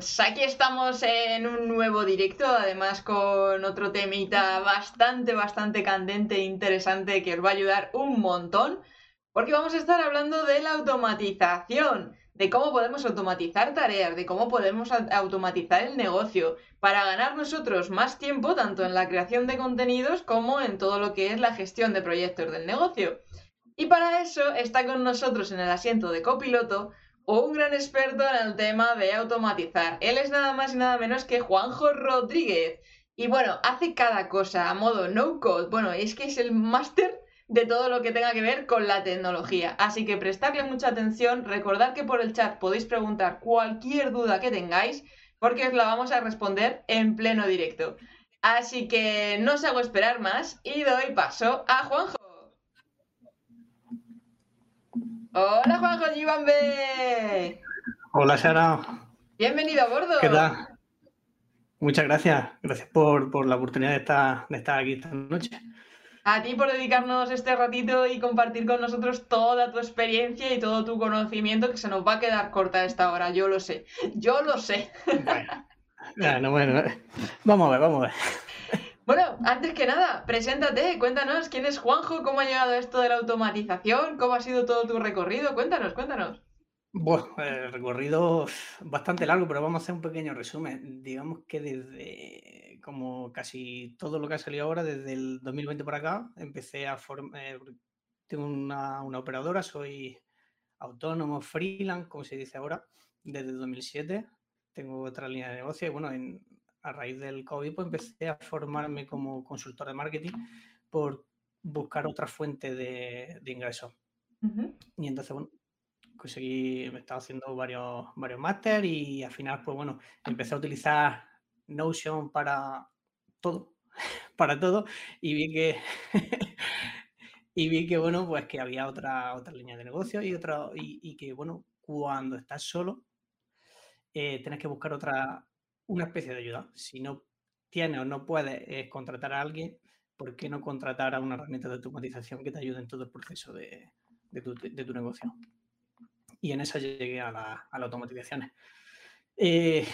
Academians, aquí estamos en un nuevo directo, además con otro temita bastante, bastante candente e interesante que os va a ayudar un montón, porque vamos a estar hablando de la automatización, de cómo podemos automatizar tareas, de cómo podemos automatizar el negocio para ganar nosotros más tiempo tanto en la creación de contenidos como en todo lo que es la gestión de proyectos del negocio. Y para eso está con nosotros en el asiento de copiloto un gran experto en el tema de automatizar. Él es nada más y nada menos que Juanjo Rodríguez. Y bueno, hace cada cosa a modo no code. Bueno, es que es el máster de todo lo que tenga que ver con la tecnología. Así que prestarle mucha atención, recordad que por el chat podéis preguntar cualquier duda que tengáis, porque os la vamos a responder en pleno directo. Así que no os hago esperar más y doy paso a Juanjo. Hola Juanjo Gibambe. Hola Sara. Bienvenido a bordo. ¿Qué tal? Muchas gracias. Gracias por, la oportunidad de estar, de estar aquí esta noche. A ti por dedicarnos este ratito y compartir con nosotros toda tu experiencia y todo tu conocimiento que se nos va a quedar corta esta hora, yo lo sé. Yo lo sé. Bueno, bueno, vamos a ver, vamos a ver. Bueno, antes que nada, preséntate, cuéntanos quién es Juanjo, cómo ha llegado esto de la automatización, cómo ha sido todo tu recorrido, cuéntanos, cuéntanos. Bueno, el recorrido bastante largo, pero vamos a hacer un pequeño resumen. Digamos que desde, como casi todo lo que ha salido ahora, desde el 2020 por acá, empecé a formar, eh, tengo una, una, operadora, soy autónomo, freelance, como se dice ahora, desde el 2007. Tengo otra línea de negocio y bueno, en, a raíz del COVID, pues empecé a formarme como consultor de marketing por buscar otra fuente de, ingresos. Y entonces, bueno, conseguí, me estaba haciendo varios, varios máster y al final, pues bueno, empecé a utilizar Notion para todo, para todo, y vi que, y vi que, bueno, pues que había otra, otra línea de negocio y, otra, y, que, bueno, cuando estás solo, eh, tienes que buscar otra, una especie de ayuda. Si no tienes o no puedes eh, contratar a alguien, ¿por qué no contratar a una herramienta de automatización que te ayude en todo el proceso de, tu, negocio? Y en esa llegué a, la, a las automatizaciones. Eh,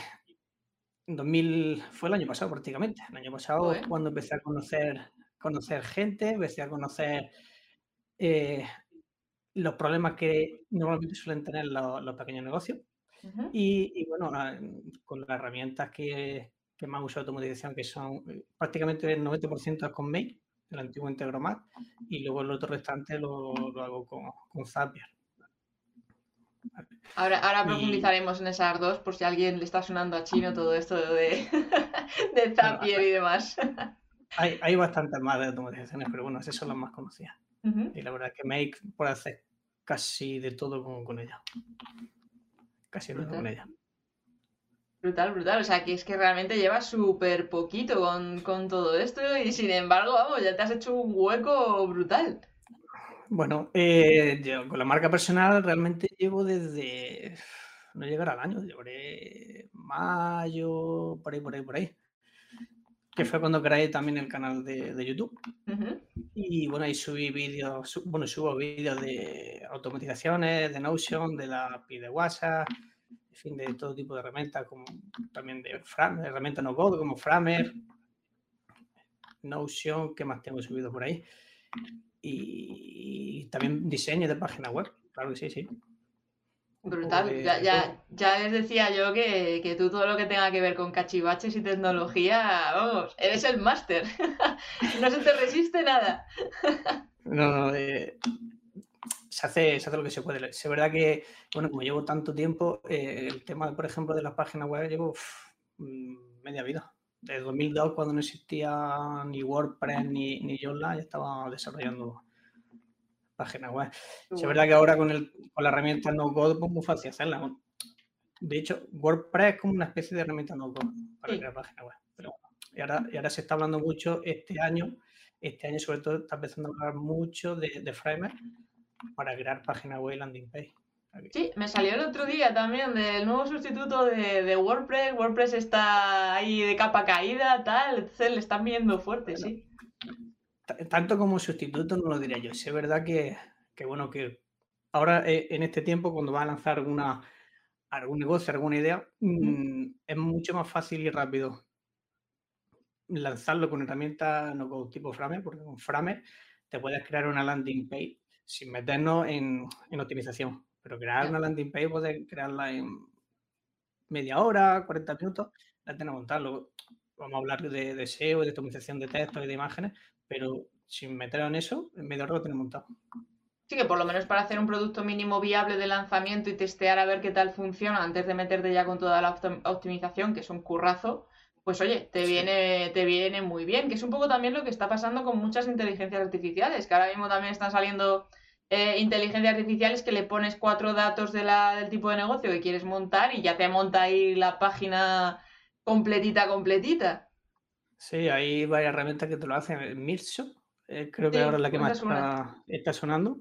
2000 fue el año pasado prácticamente. El año pasado cuando empecé a conocer, conocer gente, empecé a conocer eh, los problemas que normalmente suelen tener los pequeños negocios y, bueno, ah, con las herramientas que, que más uso de automatización, que son eh, prácticamente el 90% es con Make, el antiguo Integromat, y luego el otro restante lo, lo hago con, con Zapier. Ahora, ahora profundizaremos en esas dos por si a alguien le está sonando a chino todo esto de, de Zapier y demás. Hay, hay bastantes más de automatizaciones, pero bueno, esas son las más conocidas. Y la verdad es que Make puede hacer casi de todo con, con ella brutal. con ella. Brutal, brutal. O sea, que es que realmente llevas súper poquito con, todo esto y sin embargo, vamos, ya te has hecho un hueco brutal. Bueno, eh, yo con la marca personal realmente llevo desde, no llegará al año, llevaré mayo, por ahí, por ahí, por ahí. Que fue cuando creé también el canal de, YouTube. Y bueno, ahí subí vídeos, bueno, subo vídeos de automatizaciones, de Notion, de la API de WhatsApp, en fin, de todo tipo de herramientas, como también de Framer, herramientas no code como Framer, Notion, ¿qué más tengo subido por ahí? Y también diseño de página web, claro que sí, sí. Brutal, ya, ya, ya, les decía yo que, que, tú todo lo que tenga que ver con cachivaches y tecnología, vamos, eres el máster. no se te resiste nada. no, no, eh, se, hace, se hace lo que se puede. Es verdad que, bueno, como llevo tanto tiempo, eh, el tema, por ejemplo, de las páginas web, llevo mm, media vida. Desde 2002, cuando no existía ni WordPress ni, ni Joomla, ya estaba desarrollando página web. Es verdad que ahora con, el, con la herramienta no code pues muy fácil hacerla. De hecho, WordPress es como una especie de herramienta no code para crear página web. Pero y ahora, y ahora se está hablando mucho este año, este año sobre todo está empezando a hablar mucho de, de Framer para crear página web y landing page. Sí, me salió el otro día también del nuevo sustituto de, de WordPress. WordPress está ahí de capa caída, tal, se le están viendo fuerte, sí tanto como sustituto no lo diría yo. Es verdad que, bueno, que ahora eh, en este tiempo, cuando va a lanzar alguna, algún negocio, alguna idea, mm, es mucho más fácil y rápido lanzarlo con herramientas no con tipo Framer, porque con Framer te puedes crear una landing page sin meternos en, optimización. Pero crear una landing page puedes crearla en media hora, 40 minutos, la tenemos montarlo. Vamos a hablar de, de SEO, de optimización de textos y de imágenes, pero sin meterlo en eso, en media hora lo tenemos montado. Sí, que por lo menos para hacer un producto mínimo viable de lanzamiento y testear a ver qué tal funciona antes de meterte ya con toda la optimización, que es un currazo, pues oye, te viene, te viene muy bien, que es un poco también lo que está pasando con muchas inteligencias artificiales, que ahora mismo también están saliendo eh, inteligencias artificiales que le pones cuatro datos de la, del tipo de negocio que quieres montar y ya te monta ahí la página completita, completita. Sí, hay varias herramientas que te lo hacen. Mirso, eh, creo que ahora es la que más está, sonando.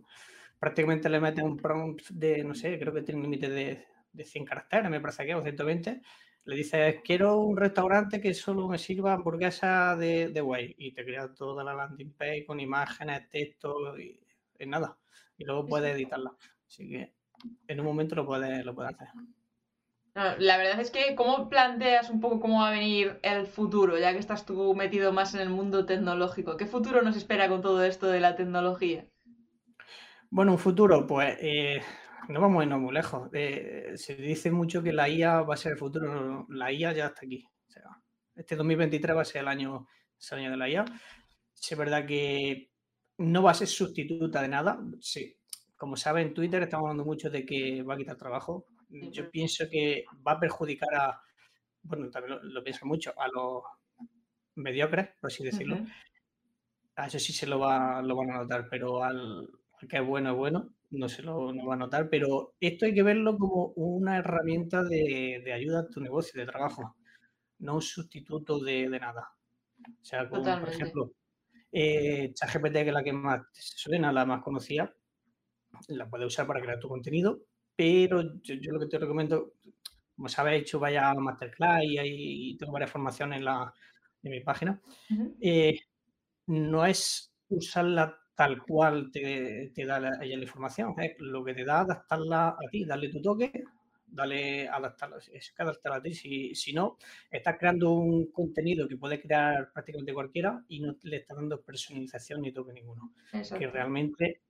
Prácticamente le metes un prompt de, no sé, creo que tiene un límite de, de 100 caracteres, me parece que, o 120 le dices, quiero un restaurante que solo me sirva hamburguesa de, de whey. Y te crea toda la landing page con imágenes, texto y, nada. Y luego puedes editarla. Así que en un momento lo puedes, lo puedes hacer. La verdad es que, ¿cómo planteas un poco cómo va a venir el futuro, ya que estás tú metido más en el mundo tecnológico? ¿Qué futuro nos espera con todo esto de la tecnología? Bueno, un futuro, pues eh, no vamos a irnos muy lejos. Eh, se dice mucho que la IA va a ser el futuro. La IA ya está aquí. este 2023 va a ser el año, año de la IA. Es verdad que no va a ser sustituta de nada. Sí. Como saben, en Twitter estamos hablando mucho de que va a quitar trabajo. Yo pienso que va a perjudicar a, bueno, también lo, pienso mucho, a los mediocres, por así decirlo. A eso sí se lo, va, lo van a notar, pero al, al que es bueno es bueno no se lo va a notar, pero esto hay que verlo como una herramienta de, ayuda a tu negocio, de trabajo, no un sustituto de, nada. O sea, como por ejemplo, eh, ChatGPT, que es la que más suena, la más conocida, la puedes usar para crear tu contenido, pero yo, lo que te recomiendo, como sabes, he hecho vaya masterclass y, tengo varias formaciones en, la, en mi página, eh, no es usarla tal cual te, da la, ella la información. Es lo que te da adaptarla a ti, darle tu toque, darle adaptarla, es que adaptarla a ti. Si, si, no, estás creando un contenido que puede crear prácticamente cualquiera y no le estás dando personalización ni toque ninguno. Que realmente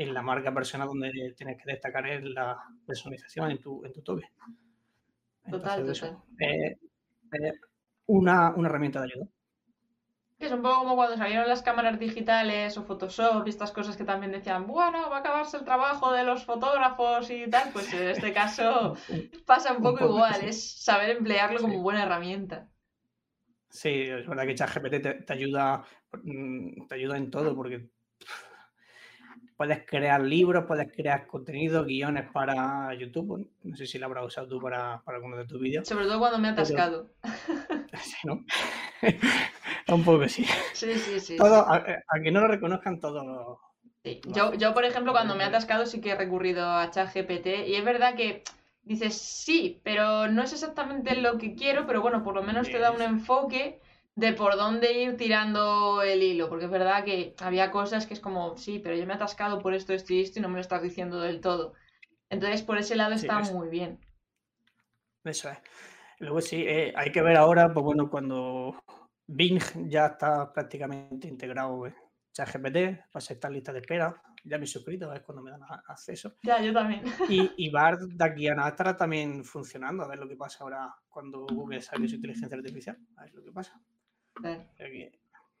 en la marca personal donde tienes que destacar es la personalización en tu, en tu toque. total, total. una, una herramienta de ayuda. Es un poco como cuando salieron las cámaras digitales o Photoshop y estas cosas que también decían, bueno, va a acabarse el trabajo de los fotógrafos y tal. Pues en este caso pasa un poco igual, es saber emplearlo como buena herramienta. Sí, es verdad que ChatGPT te, te, ayuda, mm, te ayuda en todo porque puedes crear libros, puedes crear contenido, guiones para YouTube. No sé si lo habrás usado tú para, para alguno de tus vídeos. Sobre todo cuando me ha atascado. Sí, ¿no? Un poco sí. Sí, sí, sí. Todo, a, que no lo reconozcan todo. Sí. Yo, yo, por ejemplo, cuando me ha atascado sí que he recurrido a ChatGPT y es verdad que dices sí, pero no es exactamente lo que quiero, pero bueno, por lo menos te da un enfoque de por dónde ir tirando el hilo, porque es verdad que había cosas que es como, sí, pero yo me he atascado por esto, esto y esto y no me lo estás diciendo del todo. Entonces, por ese lado está muy bien. Eso es. Luego sí, eh, hay que ver ahora, pues bueno, cuando Bing ya está prácticamente integrado en ChatGPT, va a ser esta lista de espera. Ya me he suscrito, es cuando me dan acceso. Ya, yo también. Y, y BART de aquí a nada estará también funcionando. A ver lo que pasa ahora cuando Google saque su inteligencia artificial. A ver lo que pasa.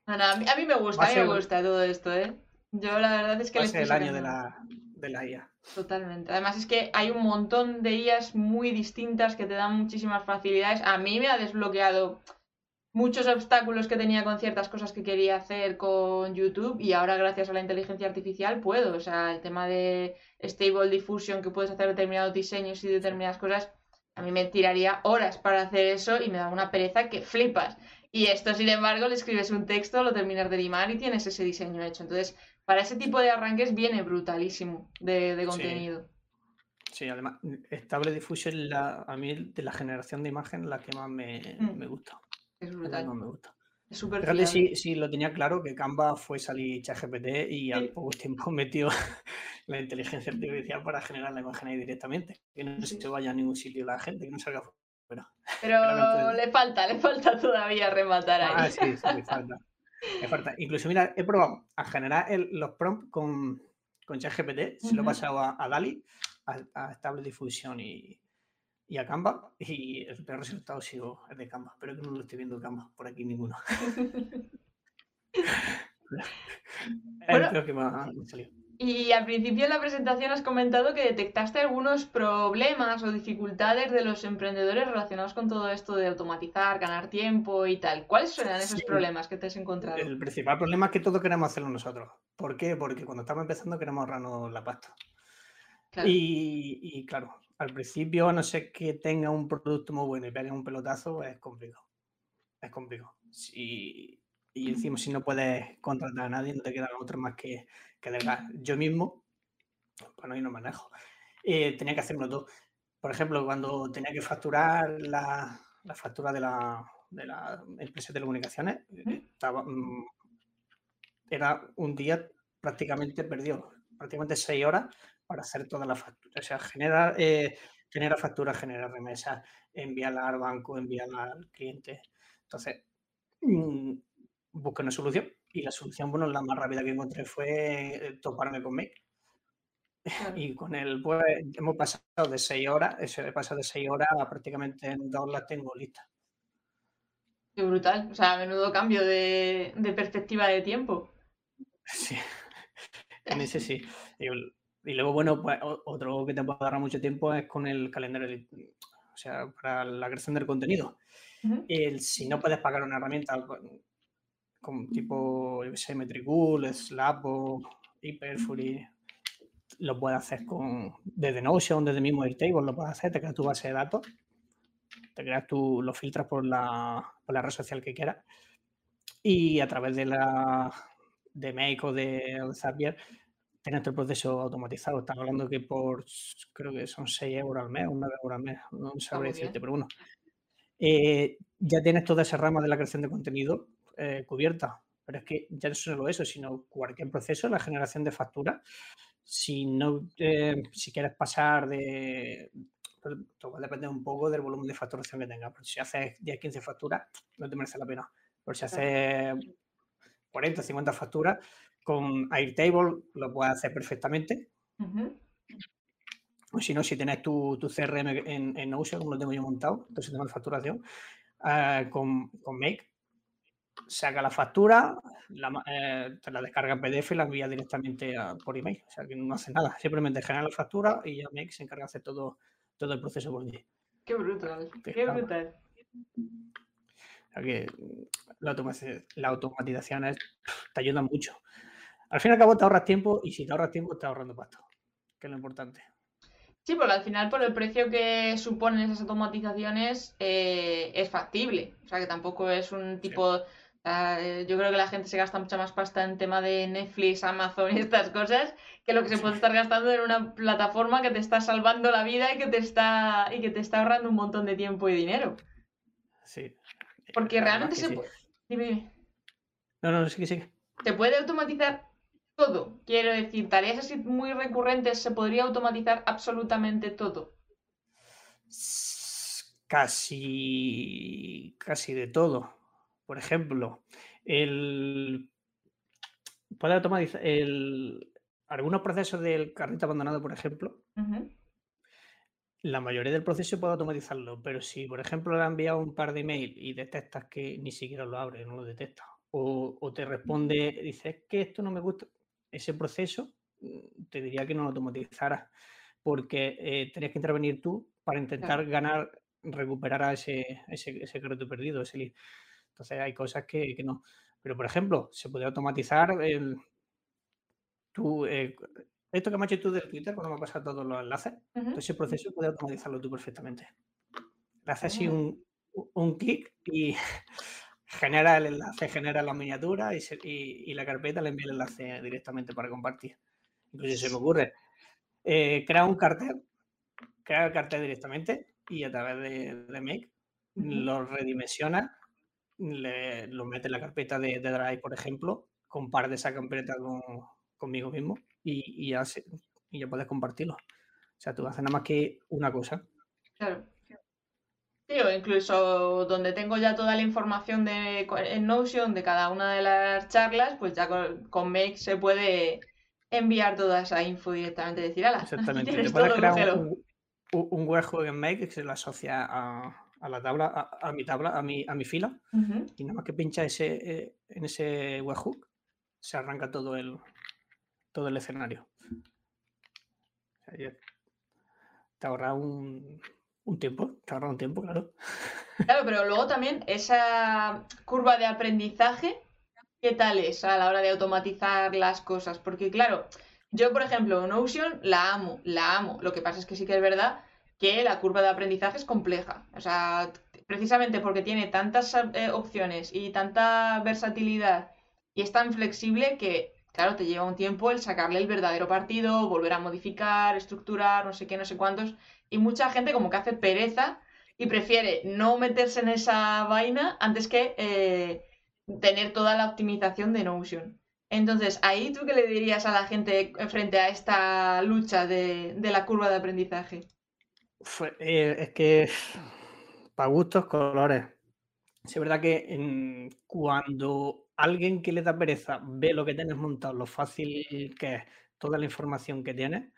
A, mí, me gusta, a mí me gusta todo esto, ¿eh? Yo la verdad es que... Va a ser el año de la, de la IA. Totalmente. Además es que hay un montón de IAs muy distintas que te dan muchísimas facilidades. A mí me ha desbloqueado muchos obstáculos que tenía con ciertas cosas que quería hacer con YouTube y ahora gracias a la inteligencia artificial puedo. O sea, el tema de Stable Diffusion, que puedes hacer determinados diseños y determinadas cosas, a mí me tiraría horas para hacer eso y me da una pereza que flipas. Y esto, sin embargo, le escribes un texto, lo terminas de limar y tienes ese diseño hecho. Entonces, para ese tipo de arranques viene brutalísimo de, contenido. Sí. además, Stable Diffusion la, a mí de la generación de imagen la que más me, mm. me gusta. Es brutal. No me gusta. Es súper Fíjate si, si, lo tenía claro que Canva fue salir ChatGPT y al poco tiempo metió la inteligencia artificial para generar la imagen ahí directamente. Que no se vaya a ningún sitio la gente, que no salga fuera. Pero le falta, le falta todavía rematar ahí. Ah, sí, sí, le falta. Le falta. Incluso, mira, he probado a generar los prompts con, con ChatGPT, se lo he pasado a, Dali, a, a Stable Diffusion y, y a Canva, y el peor resultado sigo es de Canva, pero que no lo estoy viendo Canva por aquí ninguno. que Y al principio de la presentación has comentado que detectaste algunos problemas o dificultades de los emprendedores relacionados con todo esto de automatizar, ganar tiempo y tal. ¿Cuáles eran esos problemas que te has encontrado? El principal problema es que todo queremos hacerlo nosotros. ¿Por qué? Porque cuando estamos empezando queremos ahorrarnos la pasta. Y, claro, al principio, a no ser que tenga un producto muy bueno y pegue un pelotazo, es complicado. Es complicado. Si, y decimos, si no puedes contratar a nadie, no te queda otra más que, que Yo mismo, bueno, ahí no manejo, eh, tenía que hacerlo todo. Por ejemplo, cuando tenía que facturar la, la factura de la, de la empresa de telecomunicaciones, estaba, mm, era un día prácticamente perdido, prácticamente seis horas para hacer toda la factura. O sea, generar, eh, genera factura, generar remesas, enviarla al banco, enviarla al cliente. Entonces, mm, busqué una solución y la solución, bueno, la más rápida que encontré fue eh, toparme con Make. Y con él, pues, hemos pasado de seis horas, eso he pasado de seis horas a prácticamente en dos las tengo listas. Qué brutal, o sea, menudo cambio de, perspectiva de tiempo. Sí, en ese sí. Y, luego, bueno, pues otro que te puede dar mucho tiempo es con el calendario, o sea, para la creación del contenido. el, si no puedes pagar una herramienta, como tipo, yo sé, Metricool, Slap o Hyperfury, lo puedes hacer con, desde Notion, desde mismo Airtable, lo puedes hacer, te creas tu base de datos, te creas tu, lo filtras por la, por la red social que quieras y a través de la de Make o de, Zapier tienes el proceso automatizado. Estás hablando que por, creo que son 6 euros al mes, 9 euros al mes, no sabré decirte, pero bueno. Eh, ya tienes toda esa rama de la creación de contenido eh, cubierta. Pero es que ya no solo eso, sino cualquier proceso, la generación de factura, si no, eh, si quieres pasar de, todo va a depender un poco del volumen de facturación que tengas. si haces 10, 15 facturas, no te merece la pena. Pero si haces 40, 50 facturas, con Airtable lo puedes hacer perfectamente. O si no, si tienes tu, tu CRM en, en Notion, como lo tengo yo montado, tu sistema de facturación, eh, con, con Make, saca la factura, la, eh, te la descarga en PDF y la envía directamente por email. O sea que no hace nada, simplemente genera la factura y ya Make se encarga de hacer todo, todo el proceso por ti. Qué brutal, qué brutal. que la, automatización te ayuda mucho. Al fin y al cabo te ahorras tiempo y si te ahorras tiempo, te ahorrando pasto, que es lo importante. Sí, porque al final por el precio que suponen esas automatizaciones eh, es factible. O sea que tampoco es un tipo... Eh, yo creo que la gente se gasta mucha más pasta en tema de Netflix, Amazon y estas cosas que lo que se puede estar gastando en una plataforma que te está salvando la vida y que te está, y que te está ahorrando un montón de tiempo y dinero. Sí. Porque realmente se puede... Dime, No, no, sí sí. Se puede automatizar todo. Quiero decir, tareas así muy recurrentes, ¿se podría automatizar absolutamente todo? Casi, casi de todo. Por ejemplo, el puede automatizar el, algunos procesos del carrito abandonado, por ejemplo. La mayoría del proceso puede automatizarlo, pero si, por ejemplo, le ha enviado un par de email y detectas que ni siquiera lo abre, no lo detecta, o, te responde, dice, es que esto no me gusta, ese proceso mm, te diría que no lo automatizaras, porque eh, tenías que intervenir tú para intentar ganar, recuperar a ese, ese, ese crédito perdido, ese lead. Entonces hay cosas que, no. Pero, por ejemplo, se puede automatizar el, eh, esto que me has hecho tú de Twitter, cuando me ha pasado todos los enlaces, ese proceso puede automatizarlo tú perfectamente. Le haces así ah. un, clic y genera el enlace, genera la miniatura y, la carpeta le envía el enlace directamente para compartir. Incluso se me ocurre, eh, crea un cartel, crea el cartel directamente y a través de, Make lo redimensiona le, lo mete en la carpeta de, Drive, por ejemplo, comparte esa carpeta con, conmigo mismo y, y hace, y ya puedes compartirlo. O sea, tú haces nada más que una cosa. Claro. Sí, o incluso donde tengo ya toda la información de, en Notion de cada una de las charlas, pues ya con, Make se puede enviar toda esa info directamente. Decir, ala, Exactamente. Te puedes crear un, un, webhook en Make que se lo asocia a, la tabla, a, mi tabla, a mi, a mi fila. Y nada más que pincha ese, eh, en ese webhook, se arranca todo el, todo el escenario. O sea, te ahorra un, tiempo, te ahorra un tiempo, claro. Claro, pero luego también esa curva de aprendizaje, ¿qué tal es a la hora de automatizar las cosas? Porque claro, yo por ejemplo, Notion la amo, la amo. Lo que pasa es que sí que es verdad que la curva de aprendizaje es compleja. O sea, precisamente porque tiene tantas eh, opciones y tanta versatilidad y es tan flexible que claro, te lleva un tiempo el sacarle el verdadero partido, volver a modificar, estructurar, no sé qué, no sé cuántos. Y mucha gente como que hace pereza y prefiere no meterse en esa vaina antes que eh, tener toda la optimización de Notion. Entonces, ahí tú qué le dirías a la gente frente a esta lucha de, la curva de aprendizaje? Eh, es que para gustos, colores. Es verdad que cuando alguien que le da pereza ve lo que tienes montado, lo fácil que es, toda la información que tienes,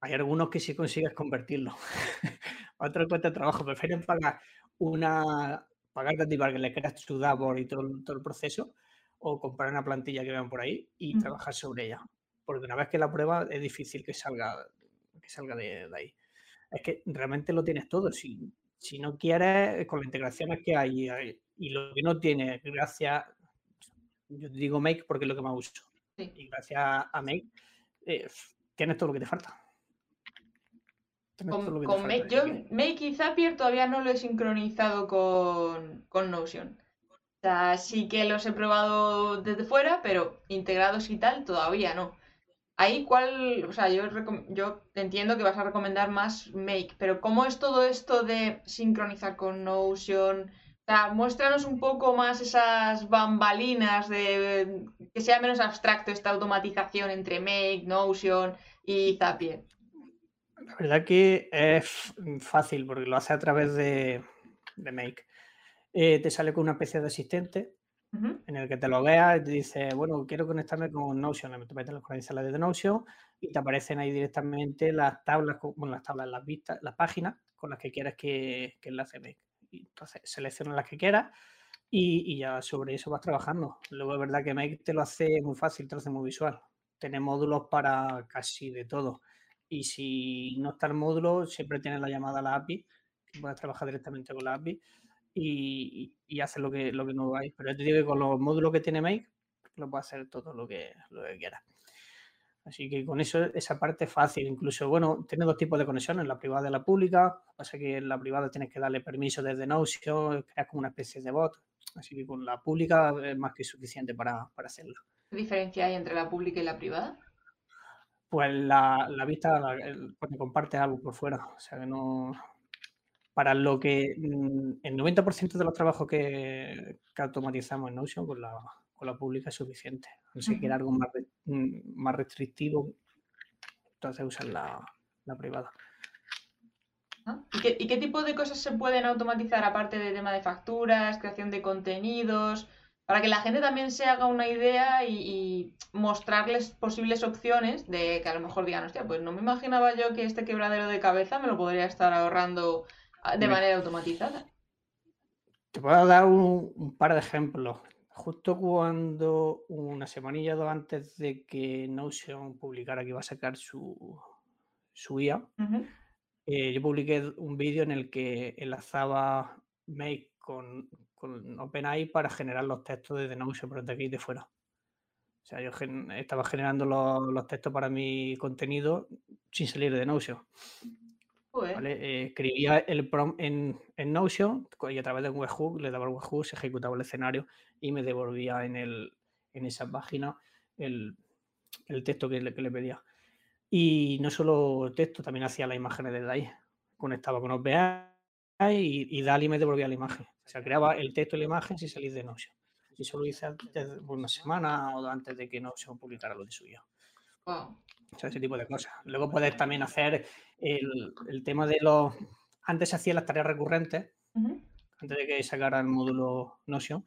hay algunos que sí consigues convertirlo. Otros cuesta trabajo, prefieren pagar una, pagarte a ti para que le creas tu dashboard y todo, todo, el proceso, o comprar una plantilla que vean por ahí y trabajar sobre ella. Porque una vez que la prueba es difícil que salga, que salga de, ahí. Es que realmente lo tienes todo. Si, si no quieres, con las integraciones que hay y lo que no tienes, gracias yo digo Make porque es lo que más uso. Y gracias a Make eh, tienes todo lo que te falta. Con, Make, yo Make y Zapier todavía no lo he sincronizado con, con Notion. O sea, sí que los he probado desde fuera, pero integrados y tal, todavía no. Ahí, ¿cuál? O sea, yo, entiendo que vas a recomendar más Make, pero ¿cómo es todo esto de sincronizar con Notion? muéstranos un poco más esas bambalinas de que sea menos abstracto esta automatización entre Make, Notion y Zapier. La verdad que es fácil porque lo hace a través de, Make. Eh, te sale con una especie de asistente en el que te lo veas y te dice, bueno, quiero conectarme con Notion. Te metes las credenciales de Notion y te aparecen ahí directamente las tablas, bueno, las tablas, las vistas, las páginas con las que quieres que, que enlace Make entonces selecciona las que quieras y, ya sobre eso vas trabajando. Luego es verdad que Make te lo hace muy fácil, te lo hace muy visual. Tiene módulos para casi de todo. Y si no está el módulo, siempre tienes la llamada a la API, que puedes trabajar directamente con la API y, y, hacer lo que, lo que no hay. Pero yo te digo que con los módulos que tiene Make, lo puedes hacer todo lo que, lo que quieras. Así que con eso, esa parte es fácil. Incluso, bueno, tiene dos tipos de conexiones, la privada y la pública. Pasa que en la privada tienes que darle permiso desde Notion, creas como una especie de bot. Así que con la pública es más que suficiente para, hacerlo. ¿Qué diferencia hay entre la pública y la privada? Pues la, vista, cuando compartes algo por fuera. O sea que no. Para lo que. Mm, el 90% de los trabajos que, que automatizamos en Notion, con la, la pública es suficiente. No sé, uh algo más, mm, más restrictivo, entonces usan la, privada. Ah, ¿Y qué, tipo de cosas se pueden automatizar aparte de tema de facturas, creación de contenidos? Para que la gente también se haga una idea y, mostrarles posibles opciones de que a lo mejor digan, hostia, pues no me imaginaba yo que este quebradero de cabeza me lo podría estar ahorrando ah, de manera automatizada. Te puedo dar un par de ejemplos justo cuando una semanilla dos antes de que Notion publicara que iba a sacar su, su IA, eh, yo publiqué un vídeo en el que enlazaba Make con, con OpenAI para generar los textos desde Notion, pero de aquí y de fuera. O sea, yo estaba generando los, textos para mi contenido sin salir de Notion. Eh, escribía el prompt en, en, Notion y a través de un webhook le daba el webhook, se ejecutaba el escenario y me devolvía en, el, en esa página el, el texto que le, que le, pedía. Y no solo texto, también hacía las imágenes desde ahí. Conectaba con OpenAI y, y Dali me devolvía la imagen. O sea, creaba el texto y la imagen sin salir de Notion. Y solo hice antes, una semana o antes de que Notion publicara lo de suyo. O sea, ese tipo de cosas. Luego puedes también hacer el, tema de los... Antes se hacían las tareas recurrentes, antes de que sacara el módulo Notion,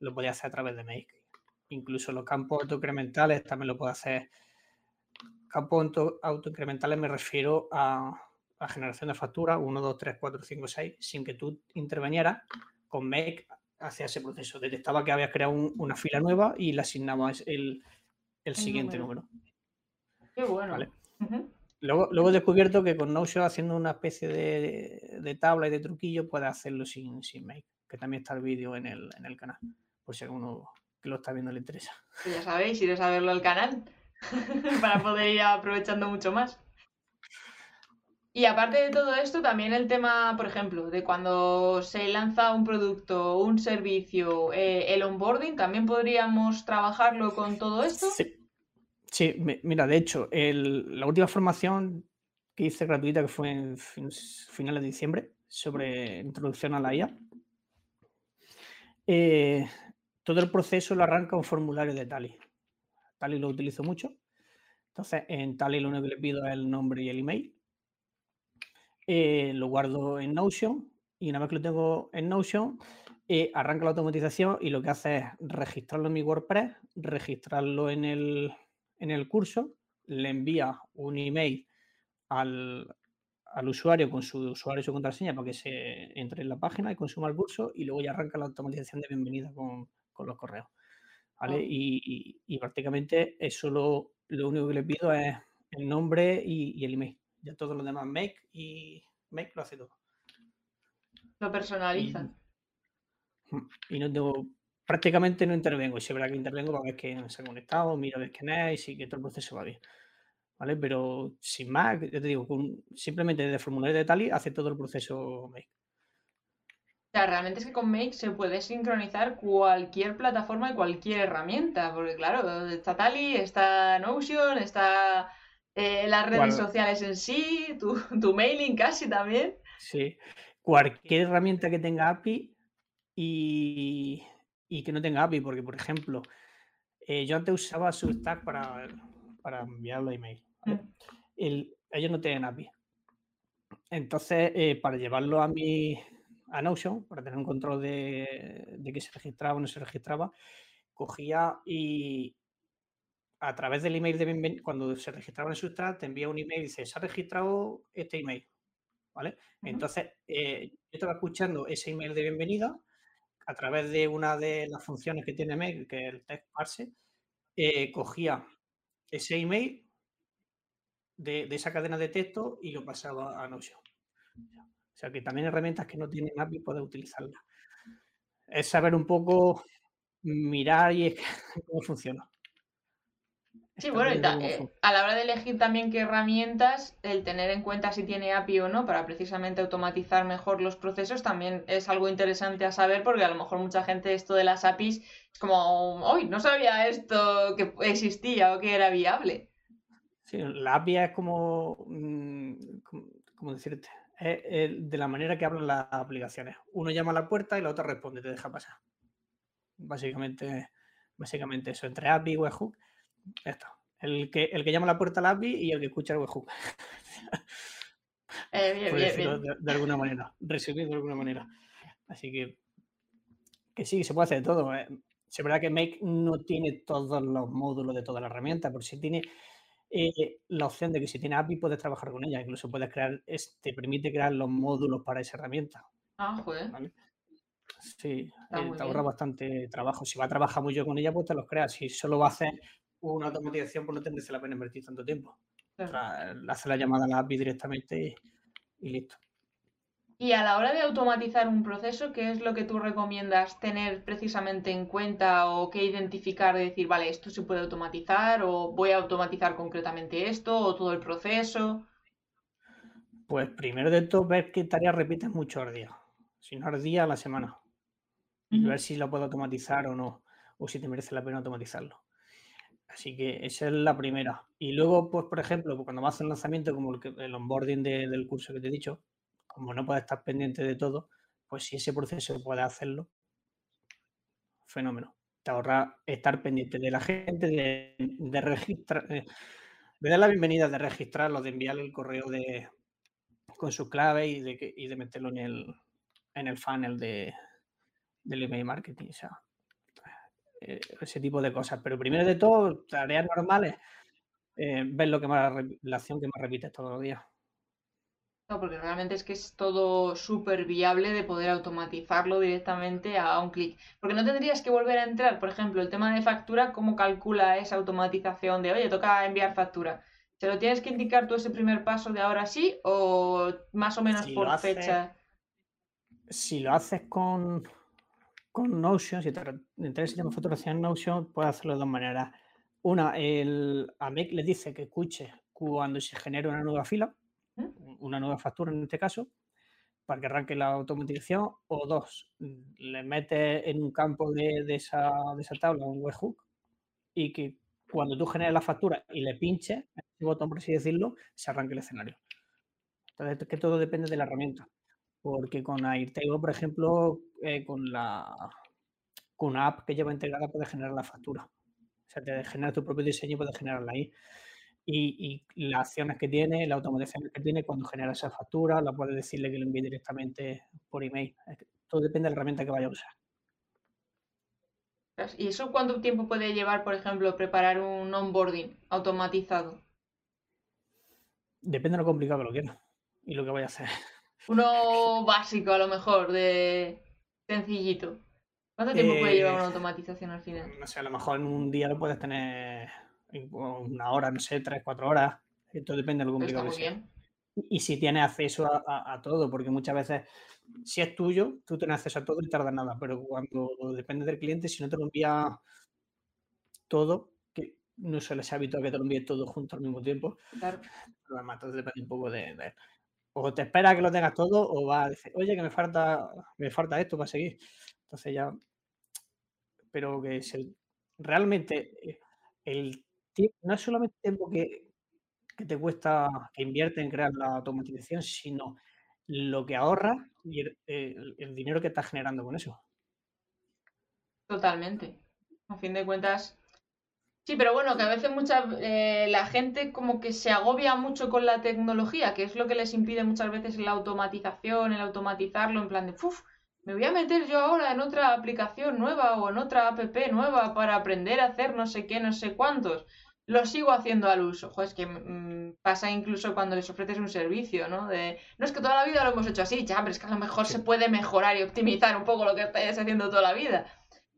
lo podía hacer a través de Make. Incluso los campos autoincrementales también lo puedo hacer. Campos autoincrementales me refiero a, la generación de facturas 1, 2, 3, 4, 5, 6, sin que tú intervinieras con Make hacia ese proceso. Detectaba que habías creado una fila nueva y le asignabas el, siguiente número. Qué bueno. Luego, luego, he descubierto que con Notion haciendo una especie de, tabla y de truquillo puede hacerlo sin, sin Make, que también está el vídeo en el, en el canal, por si alguno que lo está viendo le interesa. Pues ya sabéis, iros a verlo al canal para poder ir aprovechando mucho más. Y aparte de todo esto, también el tema, por ejemplo, de cuando se lanza un producto, un servicio, eh, el onboarding, ¿también podríamos trabajarlo con todo esto? Sí, mira, de hecho, la última formación que hice gratuita, que fue en finales de diciembre, sobre introducción a la IA, eh, todo el proceso lo arranca un formulario de Tali. Tali lo utilizo mucho. Entonces, en Tali lo único que le pido es el nombre y el email eh, lo guardo en Notion y una vez que lo tengo en Notion, eh, arranca la automatización y lo que hace es registrarlo en mi WordPress, registrarlo en el, curso, le envía un email al, usuario con su usuario y su contraseña para que se entre en la página y consuma el curso y luego ya arranca la automatización de bienvenida con, los correos. ¿vale? Y, prácticamente eso lo, único que le pido es el nombre y el email. Ya todo lo demás Make y Make lo hace todo. Lo personalizan. Y, no tengo, prácticamente no intervengo. Y si es verdad que intervengo para ver que se ha conectado, mira a ver quién es y que todo el proceso va bien. ¿Vale? Pero sin más, yo te digo, simplemente desde formulario de Tali hace todo el proceso Make. O sea, realmente es que con Make se puede sincronizar cualquier plataforma y cualquier herramienta, porque claro, está Tali, está Notion, está eh, las redes sociales en sí, tu, mailing casi también. Sí, cualquier herramienta que tenga API y, que no tenga API, porque por ejemplo, eh, yo antes usaba Substack para, para enviar los email. Mm. ellos no tienen API. Entonces, eh, para llevarlo a mi a Notion, para tener un control de, de que se registraba o no se registraba, cogía y, a través del email de bienvenida, cuando se registraba en Substrat, te envía un email y dice, se ha registrado este email. ¿Vale? Entonces, eh, yo estaba escuchando ese email de bienvenida a través de una de las funciones que tiene Mail, que es el text parse, eh, cogía ese email de, esa cadena de texto y lo pasaba a Notion. O sea que también herramientas que no tienen API puedes utilizarlas. Es saber un poco mirar y cómo funciona. Sí, bueno, eh, a la hora de elegir también qué herramientas, el tener en cuenta si tiene API o no para precisamente automatizar mejor los procesos también es algo interesante a saber porque a lo mejor mucha gente esto de las APIs es como, hoy no sabía esto que existía o que era viable. Sí, la API es como, mm, como decirte, es de la manera que hablan las aplicaciones. Uno llama a la puerta y la otra responde, te deja pasar. Básicamente, básicamente eso, entre API y webhook está. El que, el que llama a la puerta al API y el que escucha el webhook. Eh, bien, bien, bien. De, alguna manera, resumido de alguna manera. Así que, que sí, se puede hacer todo. Eh. Es verdad que Make no tiene todos los módulos de toda la herramienta, pero sí tiene eh, la opción de que si tiene API puedes trabajar con ella. Incluso puedes crear, te permite crear los módulos para esa herramienta. Ah, joder. Sí, te ahorra bastante trabajo. Si va a trabajar mucho con ella, pues te los creas. Si solo va a hacer una automatización, pues no tendrá la pena invertir tanto tiempo. hace la llamada a la API directamente y, listo. Y a la hora de automatizar un proceso, ¿qué es lo que tú recomiendas tener precisamente en cuenta o qué identificar de decir, vale, esto se puede automatizar o voy a automatizar concretamente esto o todo el proceso? Pues primero de todo, ver qué tareas repites mucho al día. Si no al día, a la semana. Y ver si lo puedo automatizar o no. O si te merece la pena automatizarlo. Así que esa es la primera. Y luego, pues, por ejemplo, pues, cuando vas a un lanzamiento como el, el onboarding del curso que te he dicho, como no puedes estar pendiente de todo, pues si ese proceso puede hacerlo, fenómeno. Te ahorra estar pendiente de la gente, de, registrar, Me da la bienvenida de registrarlo, de enviarle el correo de con su clave y de, y de meterlo en el, en el funnel de, del email marketing. O sea, eh, ese tipo de cosas. Pero primero de todo, tareas normales, eh, ver lo que más, la acción que más repites todos los días. No, porque realmente es que es todo súper viable de poder automatizarlo directamente a un clic. Porque no tendrías que volver a entrar, por ejemplo, el tema de factura, ¿cómo calcula esa automatización de, oye, toca enviar factura? ¿Se lo tienes que indicar tú ese primer paso de ahora sí o más o menos por fecha? Si lo haces con, con Notion, si te interesa el sistema de facturación en Notion, puedes hacerlo de dos maneras. Una, el, a Make le dice que escuche cuando se genera una nueva fila una nueva factura en este caso, para que arranque la automatización, o dos, le metes en un campo de, esa, de esa, tabla un webhook y que cuando tú generes la factura y le pinches, ese botón, por así decirlo, se arranque el escenario. Entonces, es que todo depende de la herramienta. Porque con Airtable, por ejemplo, eh, con la con una app que lleva integrada puedes generar la factura. O sea, te genera tu propio diseño y puedes generarla ahí y, las acciones que tiene, la automatización que tiene cuando genera esa factura, la puede decirle que lo envíe directamente por email. Todo depende de la herramienta que vaya a usar. ¿Y eso cuánto tiempo puede llevar, por ejemplo, preparar un onboarding automatizado? Depende de lo complicado que lo quiera y lo que vaya a hacer. Uno básico, a lo mejor, de sencillito. ¿Cuánto tiempo puede llevar una eh, automatización al final? No sé, a lo mejor en un día lo puedes tener una hora, no sé, tres, cuatro horas. Esto depende de lo complicado que sea. Y si tienes acceso a, todo, porque muchas veces, si es tuyo, tú tienes acceso a todo y tarda nada, pero cuando depende del cliente, si no te lo envía todo, que no suele ser habitual que te lo envíe todo junto al mismo tiempo, claro. entonces depende un poco de, O te espera que lo tengas todo, o va a decir, oye, que me falta, me falta esto para seguir. Entonces ya. Pero que realmente eh, el no es solamente el tiempo que, te cuesta, que invierte en crear la automatización, sino lo que ahorra y el, dinero que estás generando con eso. Totalmente. A fin de cuentas. Sí, pero bueno, que a veces mucha, eh, la gente como que se agobia mucho con la tecnología, que es lo que les impide muchas veces la automatización, el automatizarlo, en plan de, uff, me voy a meter yo ahora en otra aplicación nueva o en otra app nueva para aprender a hacer no sé qué, no sé cuántos lo sigo haciendo al uso. Ojo, es que mm, pasa incluso cuando les ofreces un servicio, ¿no? De, no es que toda la vida lo hemos hecho así, ya, pero es que a lo mejor se puede mejorar y optimizar un poco lo que estáis haciendo toda la vida.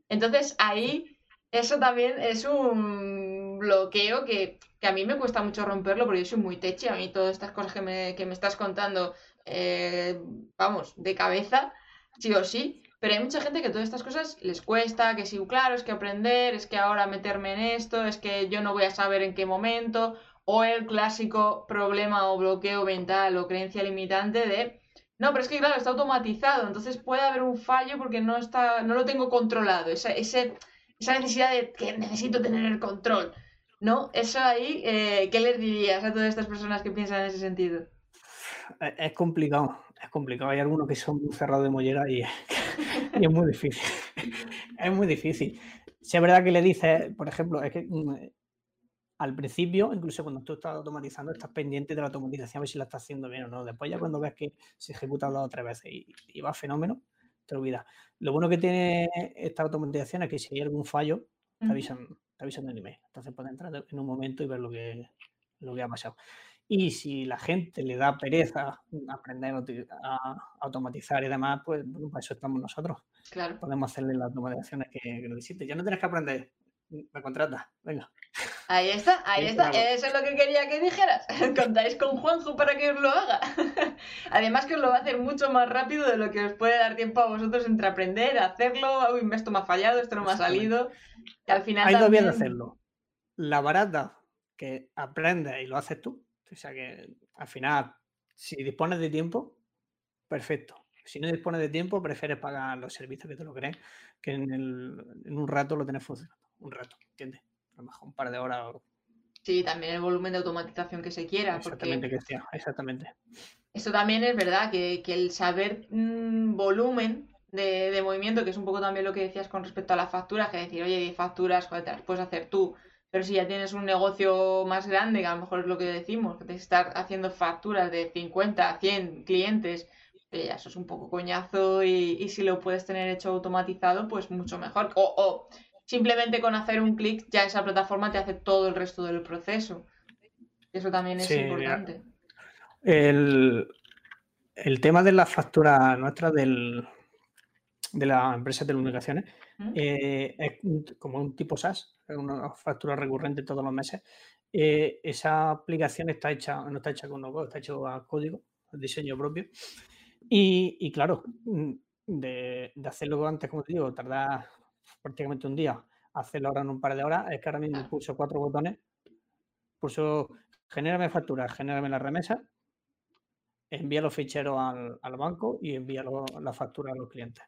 Entonces ahí eso también es un bloqueo que, a mí me cuesta mucho romperlo porque yo soy muy teche, a mí todas estas cosas que me, que me estás contando, eh, vamos, de cabeza, sí o sí. Pero hay mucha gente que todas estas cosas les cuesta, que sí, claro, es que aprender, es que ahora meterme en esto, es que yo no voy a saber en qué momento, o el clásico problema o bloqueo mental o creencia limitante de, no, pero es que claro, está automatizado, entonces puede haber un fallo porque no está, no lo tengo controlado, esa, esa necesidad de que necesito tener el control, ¿no? Eso ahí, eh, ¿qué les dirías a todas estas personas que piensan en ese sentido? Es complicado, es complicado. Hay algunos que son muy cerrados de mollera y, es muy difícil. es muy difícil. Si es verdad que le dices, por ejemplo, es que mm, al principio, incluso cuando tú estás automatizando, estás pendiente de la automatización, a ver si la estás haciendo bien o no. Después ya cuando ves que se ejecuta dos o tres veces y, va fenómeno, te olvidas. Lo bueno que tiene esta automatización es que si hay algún fallo, te avisan, te avisan en email. Entonces puedes entrar en un momento y ver lo que, lo que ha pasado. Y si la gente le da pereza aprender a automatizar y demás, pues bueno, para eso estamos nosotros. Claro. Podemos hacerle las automatizaciones que, que necesite. Ya no tienes que aprender, me contratas, venga. Ahí está, ahí está. Eso es lo que quería que dijeras. Contáis con Juanjo para que os lo haga. Además que os lo va a hacer mucho más rápido de lo que os puede dar tiempo a vosotros entre aprender, hacerlo. Uy, esto me ha fallado, esto no me ha salido. Y al final Hay dos vías de hacerlo. La barata, que aprende y lo haces tú, o sea que al final, si dispones de tiempo, perfecto. Si no dispones de tiempo, prefieres pagar los servicios que te lo crees, que en, un rato lo tenés funcionando. Un rato, ¿entiendes? A lo mejor un par de horas. Sí, también el volumen de automatización que se quiera. Exactamente, Cristian, exactamente. Eso también es verdad, que, el saber mm, volumen de, movimiento, que es un poco también lo que decías con respecto a las facturas, que decir, oye, facturas, joder, te las puedes hacer tú Pero si ya tienes un negocio más grande, que a lo mejor es lo que decimos, que te estar haciendo facturas de 50 a 100 clientes, ya eso es un poco coñazo y, si lo puedes tener hecho automatizado, pues mucho mejor. O, simplemente con hacer un clic ya esa plataforma te hace todo el resto del proceso. Eso también es importante. El, el, tema de la factura nuestra del, de la empresa de telecomunicaciones eh, es como un tipo SaaS, es una factura recurrente todos los meses. Eh, esa aplicación está hecha, no está hecha con no está hecho a código, a diseño propio. Y, claro, mm, de, hacerlo antes, como te digo, tarda prácticamente un día, hacerlo ahora en un par de horas, es que ahora mismo pulso cuatro botones, pulso genérame factura, genérame la remesa, envía los ficheros al, banco y envía la factura a los clientes.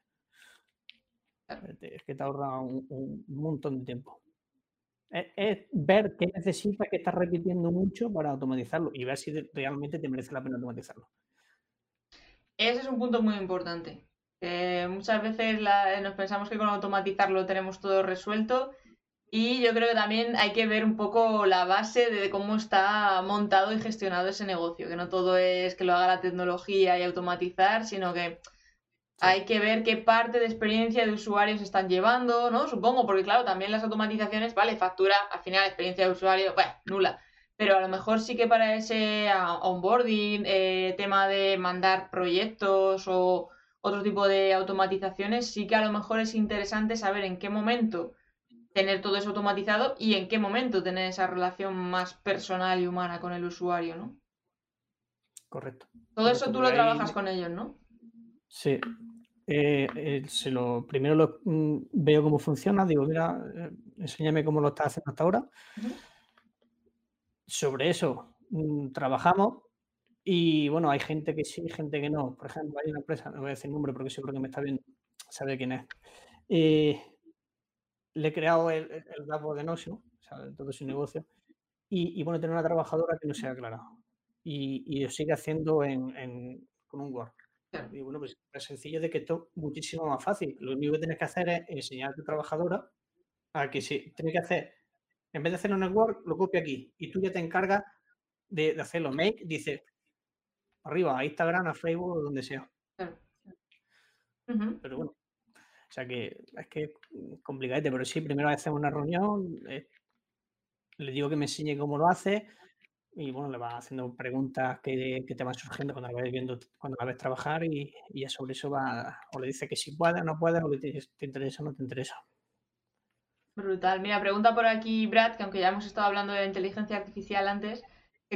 Es que te ahorra un, montón de tiempo. Es, ver qué necesitas, que estás repitiendo mucho para automatizarlo y ver si realmente te merece la pena automatizarlo. Ese es un punto muy importante. Muchas veces nos pensamos que con automatizarlo tenemos todo resuelto y yo creo que también hay que ver un poco la base de cómo está montado y gestionado ese negocio, que no todo es que lo haga la tecnología y automatizar, sino que hay que ver qué parte de experiencia de usuarios están llevando, ¿no? Supongo, porque claro, también las automatizaciones, vale, factura, al final experiencia de usuario, bueno, nula. Pero a lo mejor sí que para ese onboarding, eh, tema de mandar proyectos o otro tipo de automatizaciones, sí que a lo mejor es interesante saber en qué momento tener todo eso automatizado y en qué momento tener esa relación más personal y humana con el usuario, ¿no? Correcto. Todo eso tú lo trabajas con ellos, ¿no? Sí. Eh, eh, se lo, primero lo, mm, veo cómo funciona, digo, mira, eh, enséñame cómo lo estás haciendo hasta ahora. Sobre eso mm, trabajamos y bueno, hay gente que sí, gente que no. Por ejemplo, hay una empresa, no voy a decir nombre porque seguro que me está viendo, sabe quién es. le he creado el, el, de Nocio, todo su negocio, y, bueno, tener una trabajadora que no sea clara. Y, y lo sigue haciendo en, con un Word. Y bueno, pues es sencillo de que esto es muchísimo más fácil. Lo único que tienes que hacer es enseñar a tu trabajadora a que si tiene que hacer, en vez de hacerlo en el Word, lo copia aquí. Y tú ya te encargas de, hacerlo. Make, dice, arriba, a Instagram, a Facebook, donde sea. Pero bueno, o sea que es que es complicadete, pero sí, primero hacemos una reunión, eh, le digo que me enseñe cómo lo hace, y bueno, le vas haciendo preguntas que, te van surgiendo cuando la ves viendo, cuando la ves trabajar y, y sobre eso va, o le dice que si puede o no puede, o le te, te interesa o no te interesa. Brutal. Mira, pregunta por aquí Brad, que aunque ya hemos estado hablando de inteligencia artificial antes, que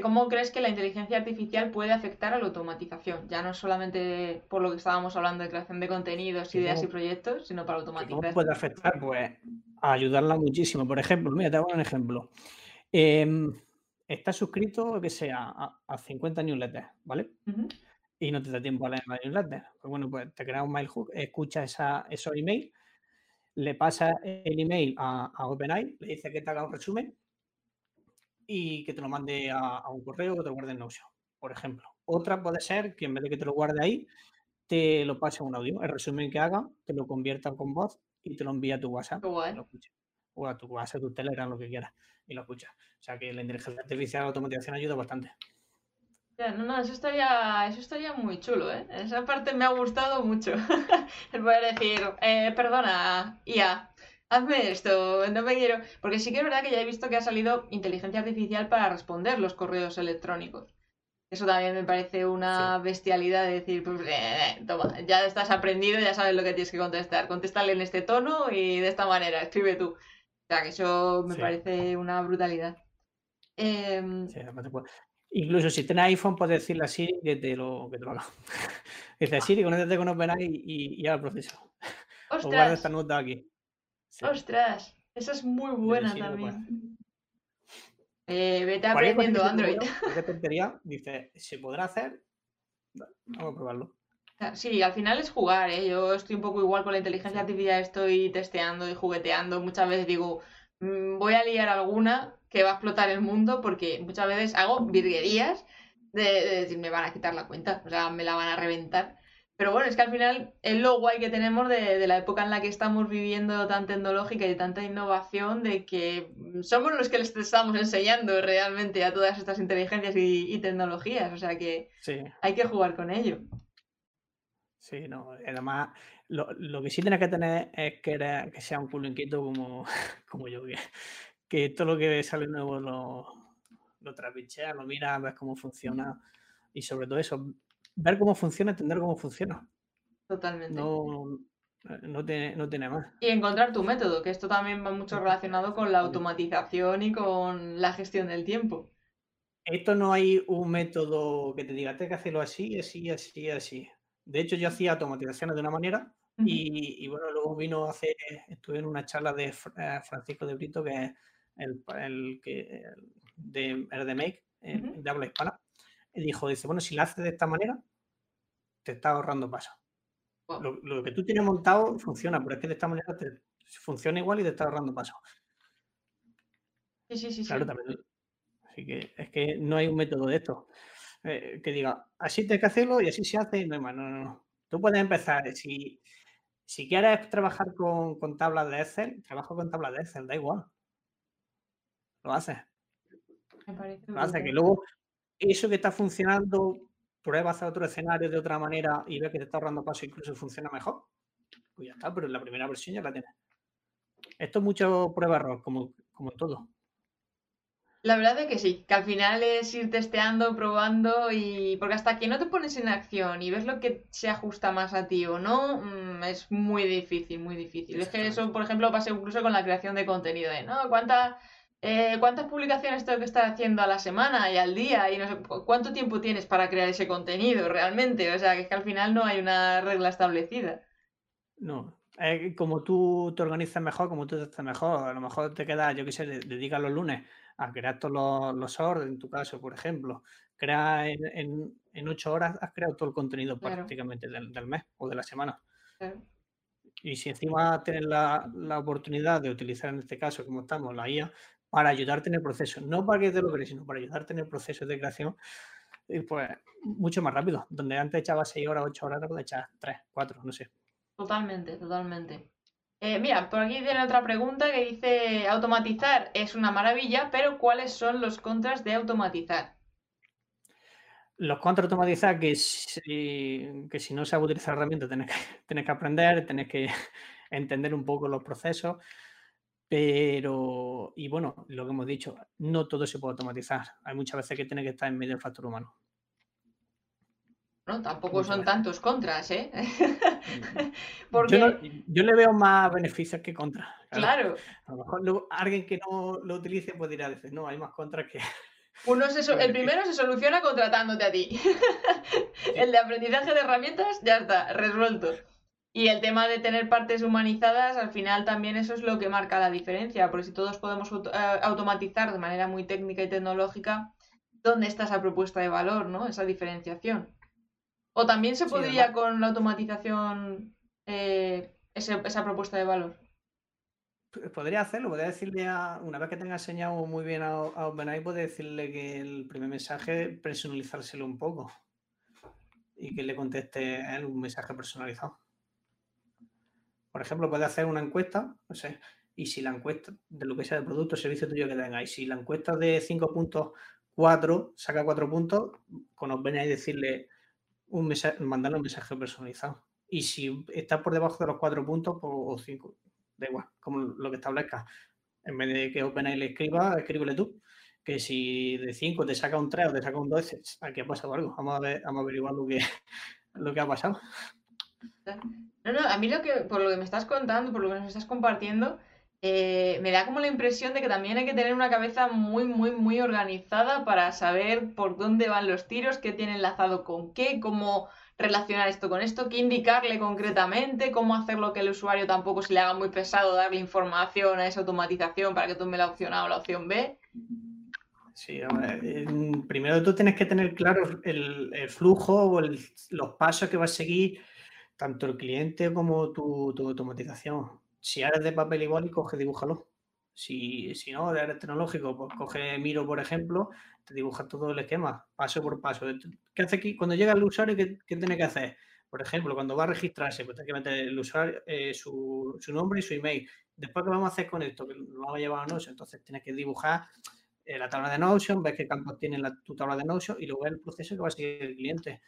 cómo crees que la inteligencia artificial puede afectar a la automatización, ya no solamente por lo que estábamos hablando de creación de contenidos, ideas y proyectos, sino para automatizar. ¿Cómo puede afectar? Pues a ayudarla muchísimo. Por ejemplo, mira, te hago un ejemplo. Eh, estás suscrito, que sea, a, 50 newsletters, ¿vale? Y no te da tiempo a leer la newsletter. Pues bueno, pues te crea un mail hook, escucha esa, esos emails, le pasa el email a, a OpenAI, le dice que te haga un resumen y que te lo mande a, un correo que te lo guarde en Notion, por ejemplo. Otra puede ser que en vez de que te lo guarde ahí, te lo pase a un audio. El resumen que haga, te lo convierta con voz y te lo envía a tu WhatsApp. O a tu WhatsApp, tu Telegram, lo que quieras y lo escuchas. O sea que la inteligencia artificial la automatización ayuda bastante. Ya, no, no, eso estaría, eso estaría muy chulo, ¿eh? Esa parte me ha gustado mucho. El poder decir, eh, perdona, IA, hazme esto, no me quiero. Porque sí que es verdad que ya he visto que ha salido inteligencia artificial para responder los correos electrónicos. Eso también me parece una bestialidad de decir, pues, eh, toma, ya estás aprendido, ya sabes lo que tienes que contestar. Contéstale en este tono y de esta manera, escribe tú. O sea, que eso me parece una brutalidad. Em, incluso si tienes iPhone, puedes decirle a Siri que te lo, que te lo haga. Dice Siri, conéctate con OpenAI y, y ya el proceso. ¡Ostras! O guarda esta nota aquí. ¡Ostras! Esa es muy buena también. Eh, vete aprendiendo Android. ¿Qué tontería? Dice, ¿se podrá hacer? Vamos a probarlo. Sí, al final es jugar, ¿eh? Yo estoy un poco igual con la inteligencia artificial, estoy testeando y jugueteando. Muchas veces digo, mm, voy a liar alguna que va a explotar el mundo porque muchas veces hago virguerías de, decir, me van a quitar la cuenta, o sea, me la van a reventar. Pero bueno, es que al final es lo guay que tenemos de, la época en la que estamos viviendo tan tecnológica y tanta innovación, de que somos los que les estamos enseñando realmente a todas estas inteligencias y, tecnologías. O sea que hay que jugar con ello. Sí, no, además lo, que sí tienes que tener es que, que sea un culo inquieto como, como yo, que, que todo lo que sale nuevo lo, lo trapicheas, lo miras, ves cómo funciona y sobre todo eso, ver cómo funciona, entender cómo funciona. Totalmente. No, no, tiene, no tiene más. Y encontrar tu método, que esto también va mucho relacionado con la automatización y con la gestión del tiempo. Esto no hay un método que te diga, tienes que hacerlo así, así, así, así. De hecho, yo hacía automatizaciones de una manera y, bueno, luego vino a hacer, estuve en una charla de eh, Francisco de Brito, que es el, el que de, de Make, de habla hispana, y dijo, dice, bueno, si lo haces de esta manera, te está ahorrando paso. Lo, que tú tienes montado funciona, pero es que de esta manera te funciona igual y te está ahorrando paso. Sí, sí, sí. Claro, también. Así que es que no hay un método de esto eh, que diga, así tienes que hacerlo y así se hace y no hay más. No, no, no. Tú puedes empezar, si, si quieres trabajar con, con tablas de Excel, trabajo con tablas de Excel, da igual. Lo haces. Me parece. Lo haces, que luego eso que está funcionando, pruebas a otro escenario de otra manera y ves que te está ahorrando paso incluso funciona mejor, pues ya está, pero en la primera versión ya la tienes. Esto es mucho prueba-error, como, como todo. La verdad es que sí, que al final es ir testeando, probando y porque hasta que no te pones en acción y ves lo que se ajusta más a ti o no, mm, es muy difícil, muy difícil. Es que eso, por ejemplo, pasa incluso con la creación de contenido, de, ¿no? ¿Cuánta eh, ¿cuántas publicaciones tengo que estar haciendo a la semana y al día? Y no sé, ¿cuánto tiempo tienes para crear ese contenido realmente? O sea, que es que al final no hay una regla establecida. No, como tú te organizas mejor, como tú te estás mejor, a lo mejor te quedas, yo qué sé, dedica los lunes a crear todos los, los en tu caso, por ejemplo. Crea en, en, ocho horas, has creado todo el contenido prácticamente del, mes o de la semana. Y si encima tienes la, la, oportunidad de utilizar en este caso, como estamos, la IA, para ayudarte en el proceso. No para que te lo crees, sino para ayudarte en el proceso de creación. Y pues mucho más rápido. Donde antes echabas 6 horas, 8 horas, ahora echas 3, 4, no sé. Totalmente, totalmente. Eh, mira, por aquí tiene otra pregunta que dice, automatizar es una maravilla, pero ¿cuáles son los contras de automatizar? Los contras de automatizar, que si, que si no sabes utilizar herramientas, tienes que, tienes que aprender, tienes que entender un poco los procesos. Pero, y bueno, lo que hemos dicho, no todo se puede automatizar. Hay muchas veces que tiene que estar en medio del factor humano. No, tampoco son tantos contras, ¿eh? yo, le veo más beneficios que contras. Claro. A lo mejor alguien que no lo utilice puede dirá, decir, no, hay más contras que... Uno el primero se soluciona contratándote a ti. el de aprendizaje de herramientas, ya está, resuelto. Y el tema de tener partes humanizadas, al final también eso es lo que marca la diferencia, porque si todos podemos eh, automatizar de manera muy técnica y tecnológica, ¿dónde está esa propuesta de valor, no? Esa diferenciación. O también se podría con la automatización eh, esa propuesta de valor. Podría hacerlo, podría decirle a, una vez que tenga enseñado muy bien a, a OpenAI, puede decirle que el primer mensaje personalizárselo un poco y que le conteste él un mensaje personalizado. Por ejemplo, puede hacer una encuesta, no sé, y si la encuesta de lo que sea de producto o servicio tuyo que tengáis, si la encuesta de 5 puntos, 4, saca 4 puntos, con os y decirle un mensaje, mandarle un mensaje personalizado. Y si está por debajo de los 4 puntos pues, o 5, da igual, como lo que establezca. En vez de que OpenAI le escriba, escríbele tú. Que si de 5 te saca un 3 o te saca un 2, aquí ha pasado algo. Vamos a ver, vamos a averiguar lo que, lo que ha pasado. No, no, a mí lo que, por lo que me estás contando, por lo que nos estás compartiendo, eh, me da como la impresión de que también hay que tener una cabeza muy, muy, muy organizada para saber por dónde van los tiros, qué tiene enlazado con qué, cómo relacionar esto con esto, qué indicarle concretamente, cómo hacerlo que el usuario tampoco se le haga muy pesado darle información a esa automatización para que tome la opción A o la opción B. Sí, primero tú tienes que tener claro el, flujo o los pasos que vas a seguir tanto el cliente como tu, automatización. Si eres de papel y coge, dibújalo. Si, si no, eres tecnológico, pues coge Miro, por ejemplo, te dibuja todo el esquema, paso por paso. ¿Qué hace aquí? Cuando llega el usuario, ¿qué, tiene que hacer? Por ejemplo, cuando va a registrarse, pues tiene que meter el usuario, eh, su, nombre y su email. Después, ¿qué vamos a hacer con esto? Que lo vamos a llevar a Notion. Entonces, tienes que dibujar eh, la tabla de Notion, ves qué campos tiene la, tu tabla de Notion y luego el proceso que va a seguir el cliente.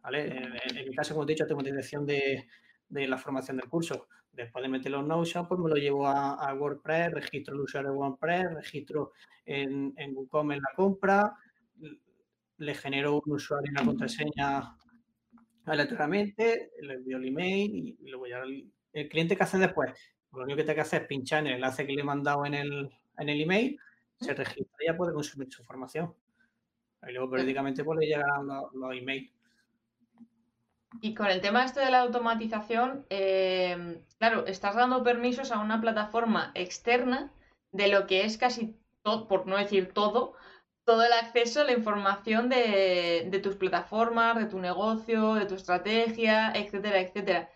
¿Vale? En, mi caso, como he dicho, tengo dirección de, de la formación del curso. Después de meterlo en Notion, pues me lo llevo a, WordPress, registro el usuario de WordPress, registro en, en WooCommerce la compra, le genero un usuario y una contraseña aleatoriamente, le envío el email y luego ya el, cliente que hace después, lo único que tiene que hacer es pinchar en el enlace que le he mandado en el, en email, se registra y ya puede consumir su información. Y luego periódicamente pues, le llegan los, los emails. Y con el tema este de la automatización, eh, claro, estás dando permisos a una plataforma externa de lo que es casi todo, por no decir todo, todo el acceso a la información de, tus plataformas, de tu negocio, de tu estrategia, etcétera, etcétera.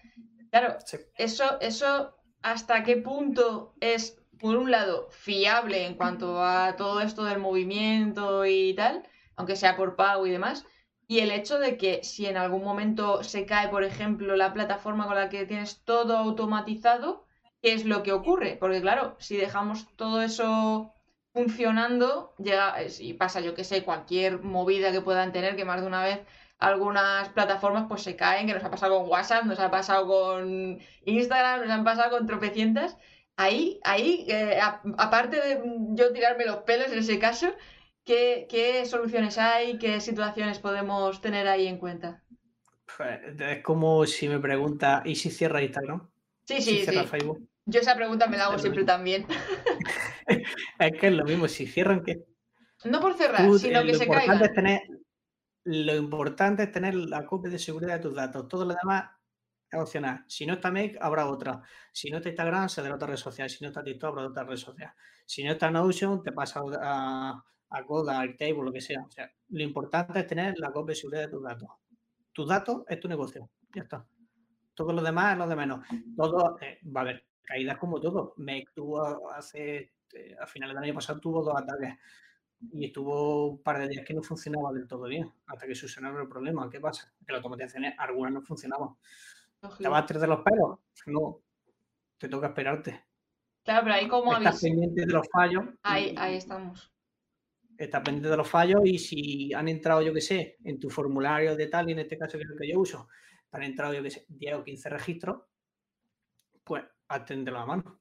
Claro, eso, eso hasta qué punto es, por un lado, fiable en cuanto a todo esto del movimiento y tal, aunque sea por pago y demás, y el hecho de que si en algún momento se cae, por ejemplo, la plataforma con la que tienes todo automatizado, ¿qué es lo que ocurre? Porque claro, si dejamos todo eso funcionando, llega, y pasa, yo que sé, cualquier movida que puedan tener, que más de una vez algunas plataformas pues se caen, que nos ha pasado con WhatsApp, nos ha pasado con Instagram, nos han pasado con tropecientas. Ahí, ahí, eh, aparte de yo tirarme los pelos en ese caso, ¿qué, ¿qué, soluciones hay? ¿Qué situaciones podemos tener ahí en cuenta? Pues, es como si me pregunta, ¿y si cierra Instagram? Sí, sí, sí. Facebook? Yo esa pregunta me la hago siempre también. es que es lo mismo, si cierran, ¿qué? No por cerrar, sino que se caiga. tener, lo importante es tener la copia de seguridad de tus datos. Todo lo demás es opcional. Si no está Make, habrá otra. Si no está Instagram, será otra red social. Si no está TikTok, habrá otra red social. Si no está Notion, te pasa a, a Code, a Airtable, lo que sea. O sea, lo importante es tener la copia de seguridad de tus datos. Tus datos es tu negocio. Ya está. Todo lo demás es lo de menos. Todo, eh, va a haber caídas como todo. Make tuvo hace, eh, a finales del año pasado, tuvo dos ataques y estuvo un par de días que no funcionaba del todo bien, hasta que solucionaron el problema. ¿Qué pasa? Que las automatizaciones, algunas no funcionaban. ¿Te vas a de los pelos? No, te toca esperarte. Claro, pero ahí como Estás pendiente de los fallos. Ahí, ahí estamos. Estás pendiente de los fallos y si han entrado, yo qué sé, en tu formulario de tal, y en este caso que es el que yo uso, han entrado, yo qué sé, 10 o 15 registros, pues atende la mano.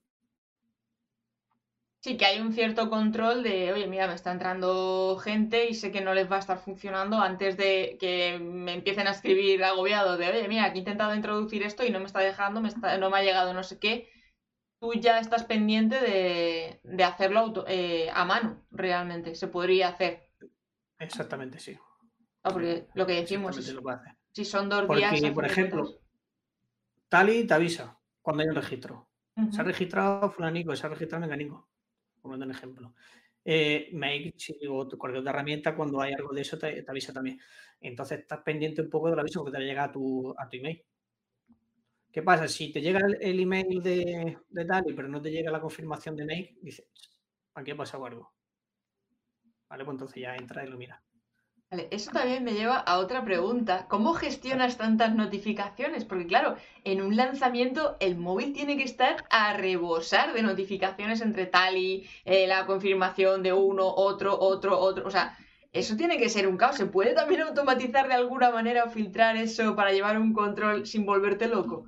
Sí, que hay un cierto control de, oye, mira, me está entrando gente y sé que no les va a estar funcionando antes de que me empiecen a escribir agobiado de, oye, mira, aquí he intentado introducir esto y no me está dejando, me no me ha llegado no sé qué. Tú ya estás pendiente de, hacerlo eh, a mano, realmente. Se podría hacer. Exactamente, sí. Ah, porque lo que decimos es, si son dos días... por ejemplo, Tali te avisa cuando hay un registro. Se ha registrado fulanico, se ha registrado mecanismo como un ejemplo. Eh, Make o correo de herramienta, cuando hay algo de eso, te, avisa también. Entonces estás pendiente un poco del aviso porque te llega a tu, a tu email. ¿Qué pasa? Si te llega el, email de, de Dali, pero no te llega la confirmación de Make, dices, aquí ha pasado algo. Vale, pues entonces ya entra y lo mira. Vale, eso también me lleva a otra pregunta. ¿Cómo gestionas tantas notificaciones? Porque claro, en un lanzamiento el móvil tiene que estar a rebosar de notificaciones entre tal y eh, la confirmación de uno, otro, otro, otro. O sea, eso tiene que ser un caos. ¿Se puede también automatizar de alguna manera o filtrar eso para llevar un control sin volverte loco?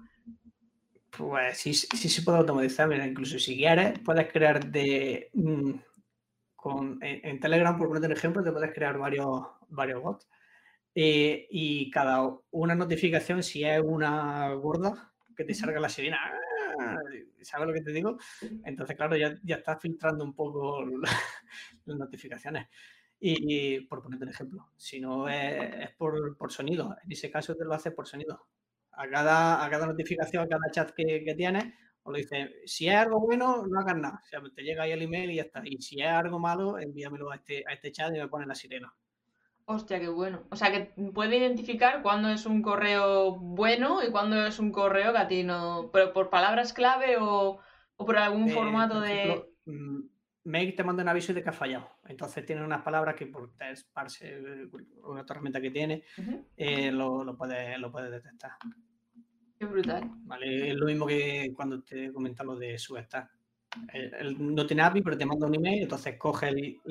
Pues sí, sí se puede automatizar. Mira, incluso si quieres, puedes crear de... Mm, en, Telegram, por poner un ejemplo, te puedes crear varios, varios bots. Eh, y cada una notificación, si es una gorda, que te salga la sirena, ¡ah! ¿sabes lo que te digo? Entonces, claro, ya, ya estás filtrando un poco las notificaciones. Y, por ponerte un ejemplo, si no es, por, por, sonido, en ese caso te lo haces por sonido. A cada, a cada notificación, a cada chat que, que tienes, o le dice, si es algo bueno, no hagas nada. O sea, te llega ahí el email y ya está. Y si es algo malo, envíamelo a este, a este chat y me pone la sirena. Hostia, qué bueno. O sea, que puede identificar cuándo es un correo bueno y cuándo es un correo que a ti no... Pero por palabras clave o, por algún eh, formato de... Make te manda un aviso de que ha fallado. Entonces tiene unas palabras que por parse, una herramienta que tiene, eh, lo, lo puedes lo puede detectar. Qué brutal. ¿Vale? Es lo mismo que cuando te comentan lo de Substar. no tiene API, pero te manda un email, entonces coge el,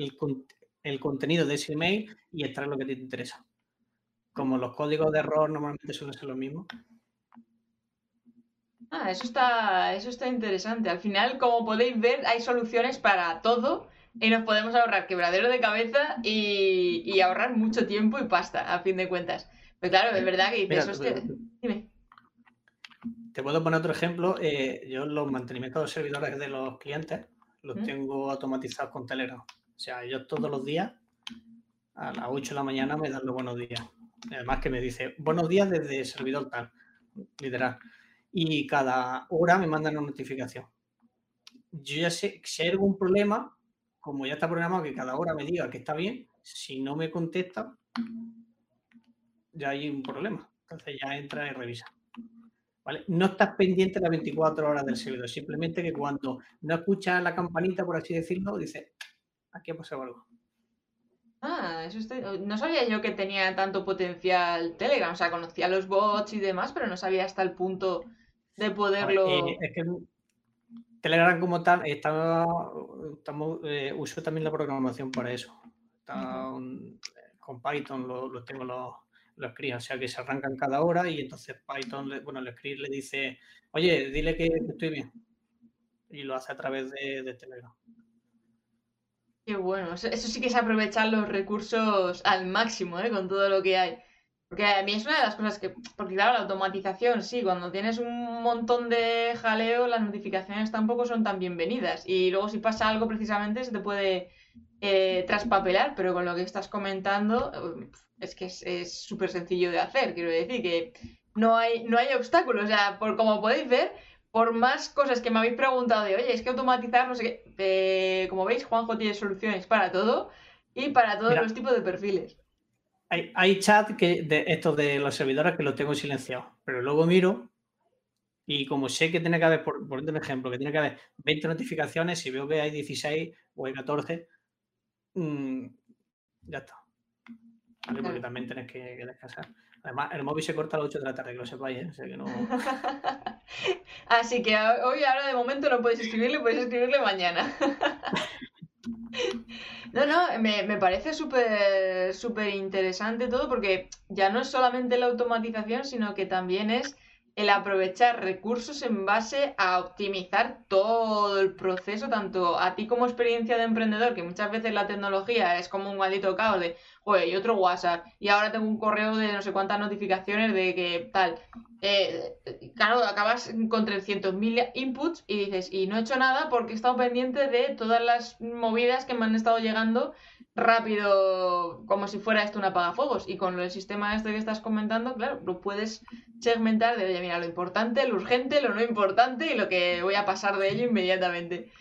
el, contenido de ese email y extrae lo que te interesa. Como los códigos de error normalmente suelen ser los mismos. Ah, eso está, eso está interesante. Al final, como podéis ver, hay soluciones para todo y nos podemos ahorrar quebradero de cabeza y, ahorrar mucho tiempo y pasta, a fin de cuentas. Pero claro, es verdad que eso te... Dime. Te puedo poner otro ejemplo. Eh, yo los mantenimientos de los servidores de los clientes los tengo automatizados con Telegram. O sea, yo todos los días a las 8 de la mañana me dan los buenos días. Además que me dice, buenos días desde servidor tal, literal y cada hora me mandan una notificación. Yo ya sé, si hay algún problema, como ya está programado que cada hora me diga que está bien, si no me contesta, ya hay un problema. Entonces ya entra y revisa. ¿Vale? No estás pendiente las 24 horas del servidor, simplemente que cuando no escuchas la campanita, por así decirlo, dice, aquí ha pasado algo. Ah, eso no sabía yo que tenía tanto potencial Telegram, o sea, conocía los bots y demás, pero no sabía hasta el punto de poderlo. Eh, es que Telegram como tal está, estamos, eh, uso también la programación para eso. con Python lo, tengo los, los o sea que se arrancan cada hora y entonces Python, bueno, el script le dice, oye, dile que estoy bien. Y lo hace a través de, Telegram. Qué bueno, eso, sí que es aprovechar los recursos al máximo, ¿eh? con todo lo que hay. Porque a mí es una de las cosas que, porque claro, la automatización, sí, cuando tienes un montón de jaleo, las notificaciones tampoco son tan bienvenidas. Y luego si pasa algo precisamente se te puede eh, traspapelar, pero con lo que estás comentando eh, es que es súper sencillo de hacer. Quiero decir que no hay, no hay obstáculos. O sea, por, como podéis ver, por más cosas que me habéis preguntado de, oye, es que automatizar, no sé qué, eh, como veis, Juanjo tiene soluciones para todo y para todos los tipos de perfiles. Hay, chat que de estos de los servidores que los tengo silenciados, pero luego miro y como sé que tiene que haber, por, por un ejemplo, que tiene que haber 20 notificaciones, si veo que hay 16 o hay 14, mm, ya está. Porque también tienes que, descansar. Además, el móvil se corta a las 8 de la tarde, que lo sepáis, ¿eh? que no... Así que hoy, ahora de momento no podéis escribirle, podéis escribirle mañana. No, no, me, me parece súper súper interesante todo porque ya no es solamente la automatización, sino que también es el aprovechar recursos en base a optimizar todo el proceso, tanto a ti como experiencia de emprendedor, que muchas veces la tecnología es como un maldito caos de, oye, y otro WhatsApp, y ahora tengo un correo de no sé cuántas notificaciones de que tal. Eh, claro, acabas con 300.000 inputs y dices, y no he hecho nada porque he estado pendiente de todas las movidas que me han estado llegando rápido, como si fuera esto un apagafuegos. Y con el sistema este que estás comentando, claro, lo puedes segmentar de, oye, mira, lo importante, lo urgente, lo no importante y lo que voy a pasar de ello inmediatamente.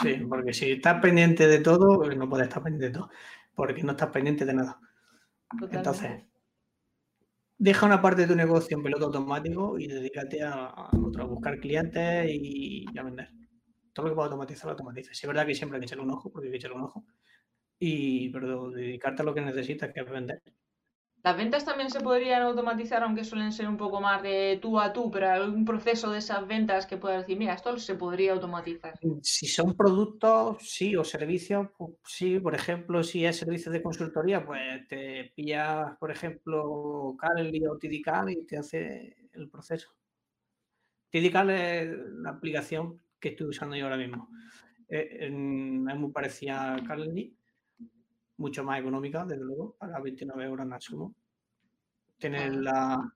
Sí, porque si estás pendiente de todo, pues no puedes estar pendiente de todo, porque no estás pendiente de nada. Entonces, deja una parte de tu negocio en piloto automático y dedícate a, a, buscar clientes y, a vender. Todo lo que puedas automatizar, lo automatiza. Si es verdad que siempre hay que echarle un ojo, porque hay que echarle un ojo y pero dedicarte a lo que necesitas, que es vender. Las ventas también se podrían automatizar, aunque suelen ser un poco más de tú a tú, pero algún proceso de esas ventas que puedas decir, mira, esto se podría automatizar. Si son productos, sí, o servicios, pues, sí. Por ejemplo, si es servicios de consultoría, pues te pillas, por ejemplo, Calendly o Tidical y te hace el proceso. Tidical es la aplicación que estoy usando yo ahora mismo. Eh, es muy parecida a Calendly mucho más económica, desde luego, a 29 euros sumo. Tienes la,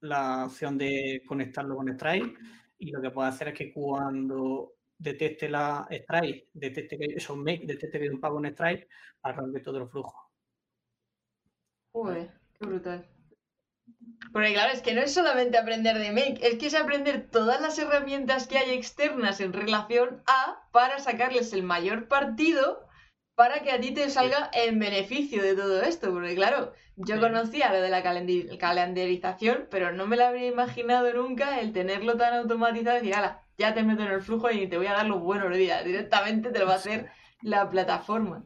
la opción de conectarlo con Stripe y lo que puedes hacer es que cuando detecte la Stripe, detecte que es un make, detecte que hay un pago en Stripe, arranque todo el flujo. Uy, qué brutal. Porque claro, es que no es solamente aprender de Make, es que es aprender todas las herramientas que hay externas en relación a para sacarles el mayor partido para que a ti te salga en beneficio de todo esto, porque claro, yo conocía lo de la calendarización, pero no me lo habría imaginado nunca el tenerlo tan automatizado y decir, ala, ya te meto en el flujo y te voy a dar los buenos días, directamente te lo va a hacer la plataforma.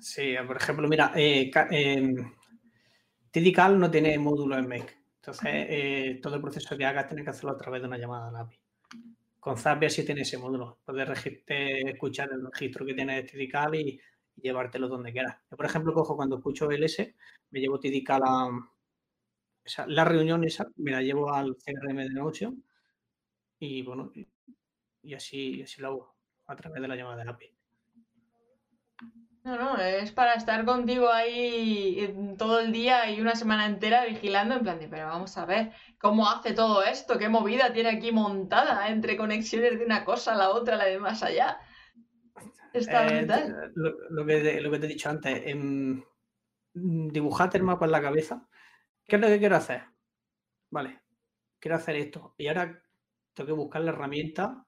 Sí, por ejemplo, mira, eh, eh, TDCal no tiene módulo en Make. Entonces, eh, todo el proceso que hagas tienes que hacerlo a través de una llamada a la API. Con Zapier sí tiene ese módulo. Puedes escuchar el registro que tiene TDCal y, llevártelo donde quieras. Yo, por ejemplo, cojo cuando escucho LS, me llevo TDCal a la reunión esa, me la llevo al CRM de Notion y bueno, y, así, así lo hago a través de la llamada de API. No, no, es para estar contigo ahí todo el día y una semana entera vigilando en plan de, pero vamos a ver cómo hace todo esto, qué movida tiene aquí montada entre conexiones de una cosa a la otra, la de más allá. Está eh, brutal. Lo, que te, he dicho antes, en, mm, dibujate el mapa en la cabeza. ¿Qué es lo que quiero hacer? Vale, quiero hacer esto. Y ahora tengo que buscar la herramienta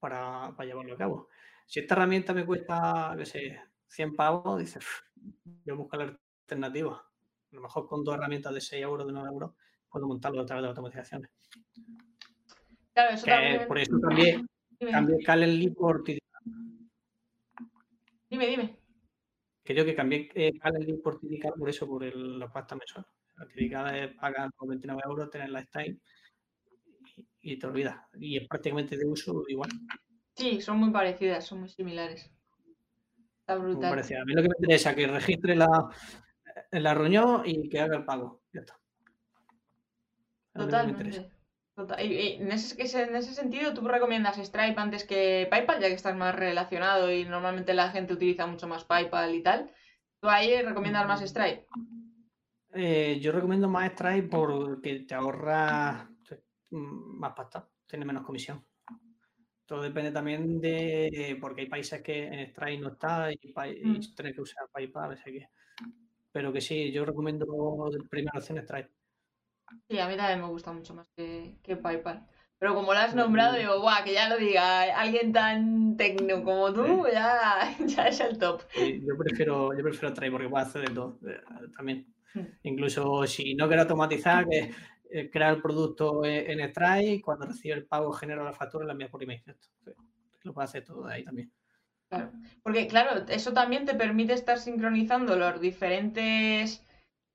para, para llevarlo a cabo. Si esta herramienta me cuesta, qué sé, 100 pavos, dices, voy a buscar la alternativa. A lo mejor con dos herramientas de 6 euros, de 9 euros, puedo montarlo a través de automatizaciones. Claro, eso también... Por eso también cambié Calendly por. Dime, dime. Creo que cambié eh, Calendly por Tidical por eso, por el, la pasta mensual. La Tidical es pagar por 29 euros, tener la Stein y, y te olvidas. Y es prácticamente de uso igual. Sí, son muy parecidas, son muy similares. Está brutal. A mí lo que me interesa es que registre la, la reunión y que haga el pago. Ya está. Totalmente. Y, en, ese, en ese sentido, ¿tú recomiendas Stripe antes que PayPal, ya que estás más relacionado y normalmente la gente utiliza mucho más PayPal y tal? ¿Tú ahí recomiendas más Stripe? Eh, yo recomiendo más Stripe porque te ahorra más pasta, tiene menos comisión. Todo depende también de, porque hay países que en Stripe no está y, mm. tienes que usar PayPal, así que, pero que sí, yo recomiendo primera opción Stripe. Sí, a mí también me gusta mucho más que, que PayPal. Pero como lo has nombrado, digo, guau, que ya lo diga alguien tan técnico como tú, ya, ya, es el top. yo prefiero, yo prefiero Stripe porque puedo hacer de todo eh, también. Mm. Incluso si no quiero automatizar, que eh, crear el producto en Stripe y cuando recibe el pago genera la factura y la envía por email. lo puede hacer todo de ahí también. Claro, porque claro, eso también te permite estar sincronizando los diferentes,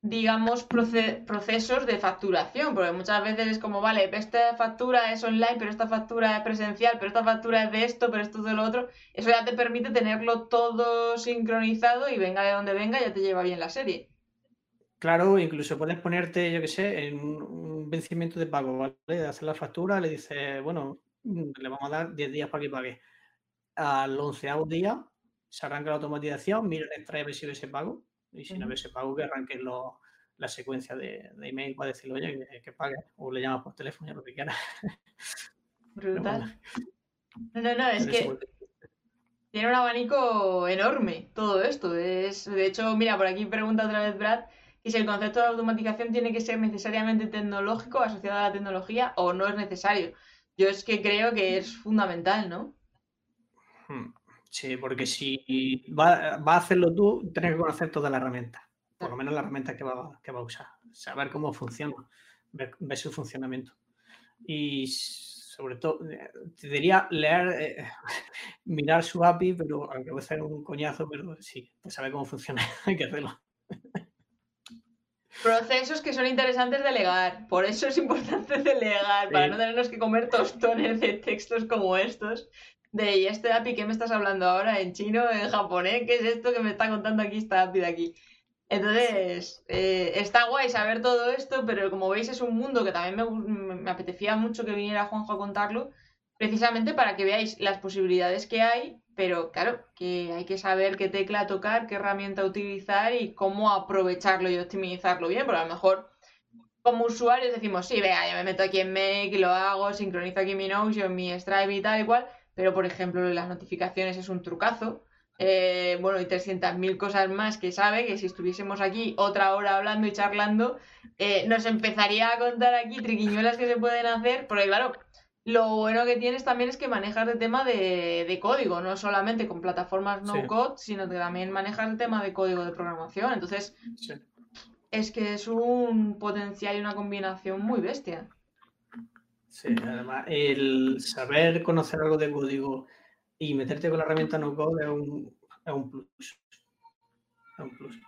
digamos, procesos de facturación, porque muchas veces es como, vale, esta factura es online, pero esta factura es presencial, pero esta factura es de esto, pero esto es de lo otro. Eso ya te permite tenerlo todo sincronizado y venga de donde venga, ya te lleva bien la serie. Claro, incluso puedes ponerte, yo qué sé, en un vencimiento de pago, ¿vale? De hacer la factura, le dices, bueno, mm, le vamos a dar 10 días para que pague. Al onceavo día se arranca la automatización, mira el Stripe si ve ese pago, y si no ve ese pago, que arranque la secuencia de, email para decirle, oye, que, pague, o le llamas por teléfono, lo que quieras. Brutal. No, no, no, es que tiene un abanico enorme todo esto. Es, de hecho, mira, por aquí pregunta otra vez Brad y si el concepto de automatización tiene que ser necesariamente tecnológico, asociado a la tecnología, o no es necesario. Yo es que creo que es fundamental, ¿no? Hmm. Sí, porque si va, a hacerlo tú, tienes que conocer toda la herramienta, por lo menos la herramienta que va, que va a usar, saber cómo funciona, ver, su funcionamiento. Y sobre todo, te diría leer, eh, mirar su API, pero aunque va a ser un coñazo, pero sí, pues saber cómo funciona, hay que hacerlo. Procesos que son interesantes delegar. Por eso es importante delegar, para no tenernos que comer tostones de textos como estos. De, ¿y este API qué me estás hablando ahora? ¿En chino? ¿En japonés? ¿Qué es esto que me está contando aquí esta API de aquí? Entonces, eh, está guay saber todo esto, pero como veis es un mundo que también me, me apetecía mucho que viniera Juanjo a contarlo, precisamente para que veáis las posibilidades que hay pero claro, que hay que saber qué tecla tocar, qué herramienta utilizar y cómo aprovecharlo y optimizarlo bien, porque a lo mejor como usuarios decimos, sí, vea, ya me meto aquí en Make, lo hago, sincronizo aquí mi Notion, mi Stripe y tal y cual, pero por ejemplo las notificaciones es un trucazo. Eh, bueno, y 300.000 cosas más que sabe que si estuviésemos aquí otra hora hablando y charlando, eh, nos empezaría a contar aquí triquiñuelas que se pueden hacer, porque claro, Lo bueno que tienes también es que manejas el tema de, de código, no solamente con plataformas no Sí. code, sino que también manejas el tema de código de programación. Entonces, Sí. es que es un potencial y una combinación muy bestia. Sí, además, el saber conocer algo de código y meterte con la herramienta no code es un, es un plus. Es un plus.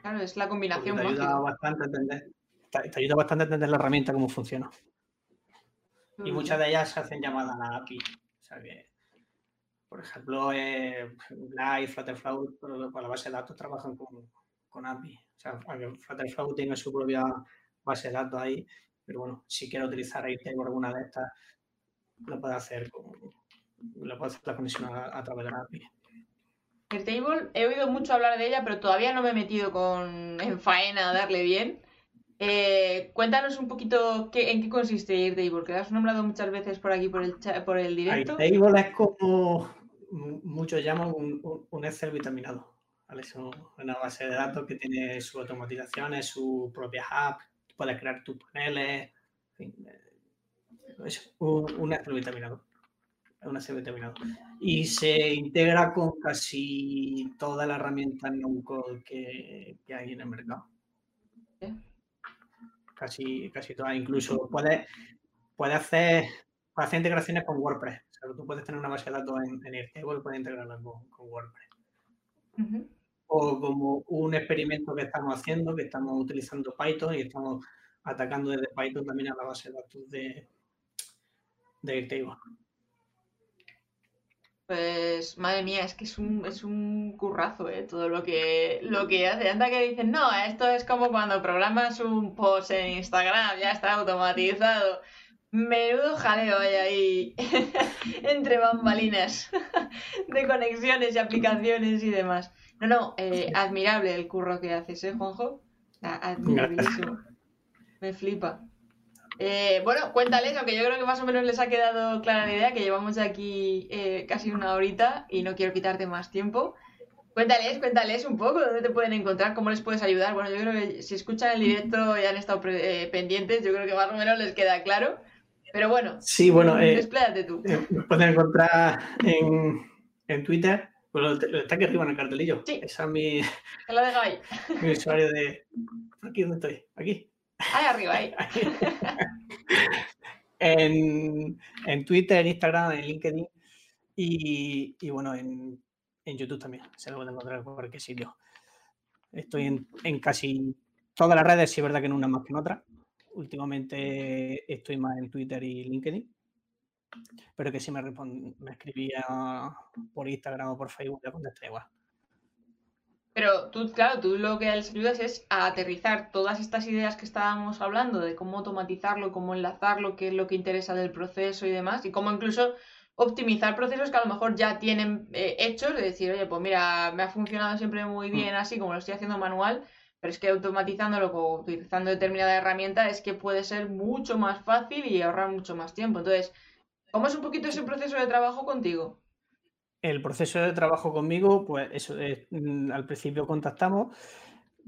Claro, es la combinación te ayuda bastante a entender, te, te ayuda bastante a entender la herramienta, cómo funciona. Y muchas de ellas se hacen llamadas a la API. O sea que, por ejemplo, eh, Live, Flutterflow, pero para la base de datos trabajan con, con API. O sea, Flutterflow tiene su propia base de datos ahí, pero bueno, si quiero utilizar Airtable o alguna de estas, lo puede hacer con, lo puede hacer la conexión a, a través de la API. Airtable, he oído mucho hablar de ella, pero todavía no me he metido con en faena a darle bien. Eh, cuéntanos un poquito qué, en qué consiste Airtable, que lo has nombrado muchas veces por aquí por el, por el directo. Airtable es como mu- muchos llaman un, un- un Excel vitaminado. ¿vale? Es un- una base de datos que tiene sus automatizaciones, sus propias apps, puedes crear tus paneles, en fin, eh, es un, un Excel vitaminado. Es un Excel vitaminado. Y se integra con casi todas las herramientas no-code que, que hay en el mercado. Bien. Casi, casi todas. Incluso puedes, puedes hacer, puedes hacer integraciones con WordPress. O sea, tú puedes tener una base de datos en, en Airtable y puedes integrarla con, con WordPress. O como un experimento que estamos haciendo, que estamos utilizando Python y estamos atacando desde Python también a la base de datos de, de Airtable. Pues madre mía, es que es un, es un currazo, ¿eh? Todo lo que, lo que hace. Anda que dicen, no, esto es como cuando programas un post en Instagram, ya está automatizado. Menudo jaleo hay ahí entre bambalinas de conexiones y aplicaciones y demás. No, no, eh, admirable el curro que haces, ¿eh, Juanjo? A- Admirabilísimo. Me flipa. Eh, bueno, cuéntales, aunque yo creo que más o menos les ha quedado clara la idea, que llevamos aquí eh, casi una horita y no quiero quitarte más tiempo. Cuéntales, cuéntales un poco dónde te pueden encontrar, cómo les puedes ayudar. Bueno, yo creo que si escuchan el directo y han estado eh, pendientes, yo creo que más o menos les queda claro. Pero bueno, Sí, bueno, tú. pueden encontrar en, en Twitter. Bueno, está aquí arriba en el cartelillo. Sí. Ese es mi, Que lo dejo ahí. mi usuario de. Aquí donde estoy, aquí. Ahí arriba, ahí. en, en Twitter, en Instagram, en LinkedIn y, y bueno, en, en YouTube también. Se lo pueden encontrar en cualquier sitio. Estoy en, en casi todas las redes, sí es verdad que en una más que en otra. Últimamente estoy más en Twitter y LinkedIn. Pero que si me, respon- me escribía por Instagram o por Facebook, le contesté igual. Pero tú, claro, tú lo que les ayudas es a aterrizar todas estas ideas que estábamos hablando de cómo automatizarlo, cómo enlazarlo, qué es lo que interesa del proceso y demás, y cómo incluso optimizar procesos que a lo mejor ya tienen eh, hechos, de decir, oye, pues mira, me ha funcionado siempre muy bien así como lo estoy haciendo manual, pero es que automatizándolo o utilizando determinada herramienta es que puede ser mucho más fácil y ahorrar mucho más tiempo. Entonces, ¿cómo es un poquito ese proceso de trabajo contigo? El proceso de trabajo conmigo, pues eso es, mm, al principio contactamos,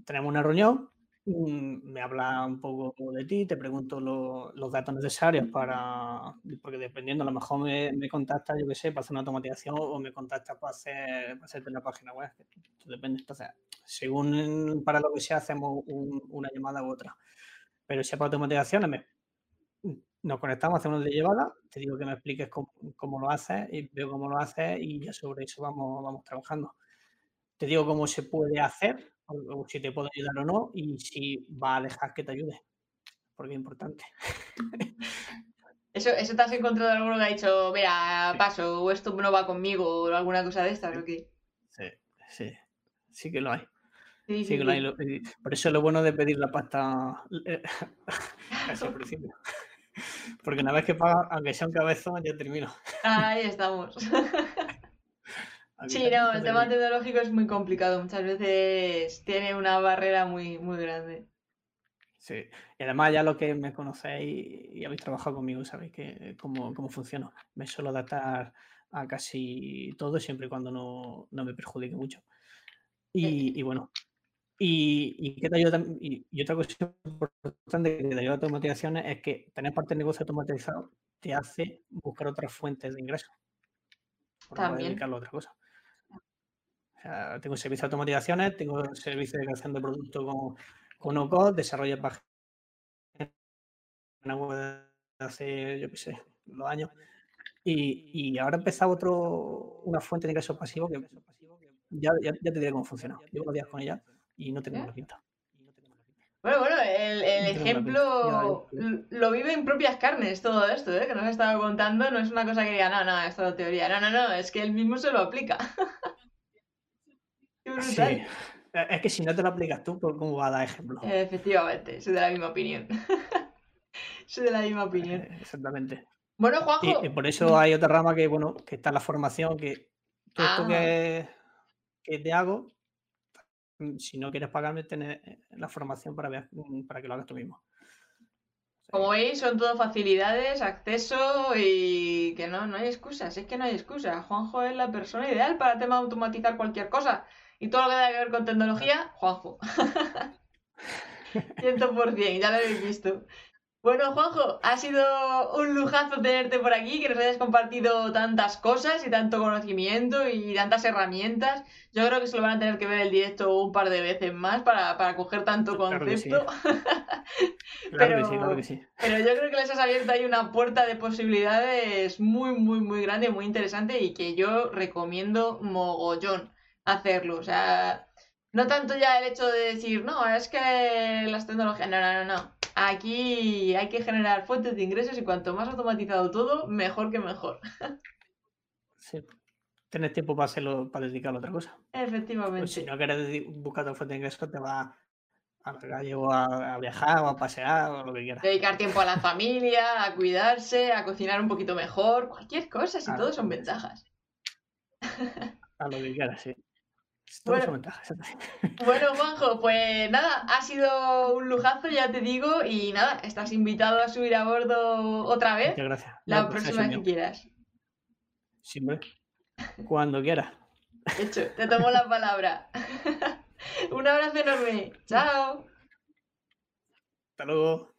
tenemos una reunión, mm, me habla un poco de ti, te pregunto lo- los datos necesarios para, porque dependiendo, a lo mejor me, contacta, yo qué sé, para hacer una automatización o me contacta para hacer para hacerte una página web, esto depende. Entonces, según para lo que sea, hacemos un- una llamada u otra. Pero si es para automatizaciones, me, nos conectamos, hacemos de llevada, te digo que me expliques cómo, cómo lo haces y veo cómo lo haces y ya sobre eso vamos, vamos trabajando. Te digo cómo se puede hacer, o, o si te puedo ayudar o no, y si va a dejar que te ayude, porque es importante. ¿Eso, eso te has encontrado alguno que ha dicho, mira, paso, o esto no va conmigo, o alguna cosa de estas, o qué? Sí, sí, sí que lo hay. Sí, Sí que lo hay. por eso es lo bueno de pedir la pasta eh, casi al principio. Porque una vez que pagas, aunque sea un cabezón, ya termino. Ahí estamos. Sí, no, el tema tecnológico es muy complicado. Muchas veces tiene una barrera muy, muy grande. Sí, y además ya lo que me conocéis y habéis trabajado conmigo, sabéis que cómo, cómo funciono. Me suelo adaptar a casi todo siempre y cuando no, no me perjudique mucho. Y, y bueno, y, y, que te ayuda, y, y otra cosa importante que te ayuda a automatizaciones es que tener parte del negocio automatizado te hace buscar otras fuentes de ingresos. También. dedicarlo a otra cosa. O sea, tengo servicio de automatizaciones, tengo servicio de creación de producto con, con no-code, desarrollo de páginas web hace, yo qué sé, los años. Y, y ahora ha empezado otro, una fuente de ingresos pasivo que ya, ya, ya te diré cómo funciona. Llevo días con ella y no tengo ¿Eh? la pinta. Bueno, bueno, el, el No ejemplo lo vive en propias carnes todo esto, ¿eh? Que nos ha estado contando, no es una cosa que diga, no, no, esto es teoría. No, no, no, es que él mismo se lo aplica. Qué Sí. brutal. Eh, Es que si no te lo aplicas tú, ¿cómo va a dar ejemplo? Efectivamente, soy de la misma opinión. Soy de la misma opinión. Eh, Exactamente. Bueno, Juanjo, y por eso hay otra rama que, bueno, que está la formación, que todo esto Ah. que, que te hago, si no quieres pagarme, tener eh, la formación para, ver- mm, para que lo hagas tú mismo. como veis, son todo facilidades, acceso y que no, no hay excusas, es que no hay excusa. Juanjo es la persona ideal para el tema de automatizar cualquier cosa. Y todo lo que tenga que ver con tecnología, Juanjo. 100%, ya lo habéis visto. Bueno, Juanjo, ha sido un lujazo tenerte por aquí, que nos hayas compartido tantas cosas y tanto conocimiento y tantas herramientas. Yo creo que se lo van a tener que ver el directo un par de veces más para, para coger tanto Claro que sí. concepto. Claro que sí, Pero- claro que sí. Pero yo creo que les has abierto ahí una puerta de posibilidades muy, muy, muy grande, muy interesante y que yo recomiendo mogollón hacerlo. O sea, no tanto ya el hecho de decir, no, es que las tecnologías, no, no, no, no. Aquí hay que generar fuentes de ingresos y cuanto más automatizado todo, mejor que mejor. Sí. Tienes tiempo para hacerlo, para dedicarlo a otra cosa. Pues si Efectivamente. no quieres buscar otra fuente de ingresos, te vas a la calle o a, a viajar o a pasear o lo que quieras. Dedicar tiempo a la familia, a cuidarse, a cocinar un poquito mejor, cualquier cosa, si Ah, todo son ventajas. A lo que quieras, sí. Bueno. Bueno, Juanjo, pues nada, ha sido un lujazo, ya te digo, y nada, estás invitado a subir a bordo otra vez Muchas gracias. la próxima que quieras. Sí, hombre. Cuando quieras. Hecho, te tomo la palabra. un abrazo enorme. Chao. Hasta luego.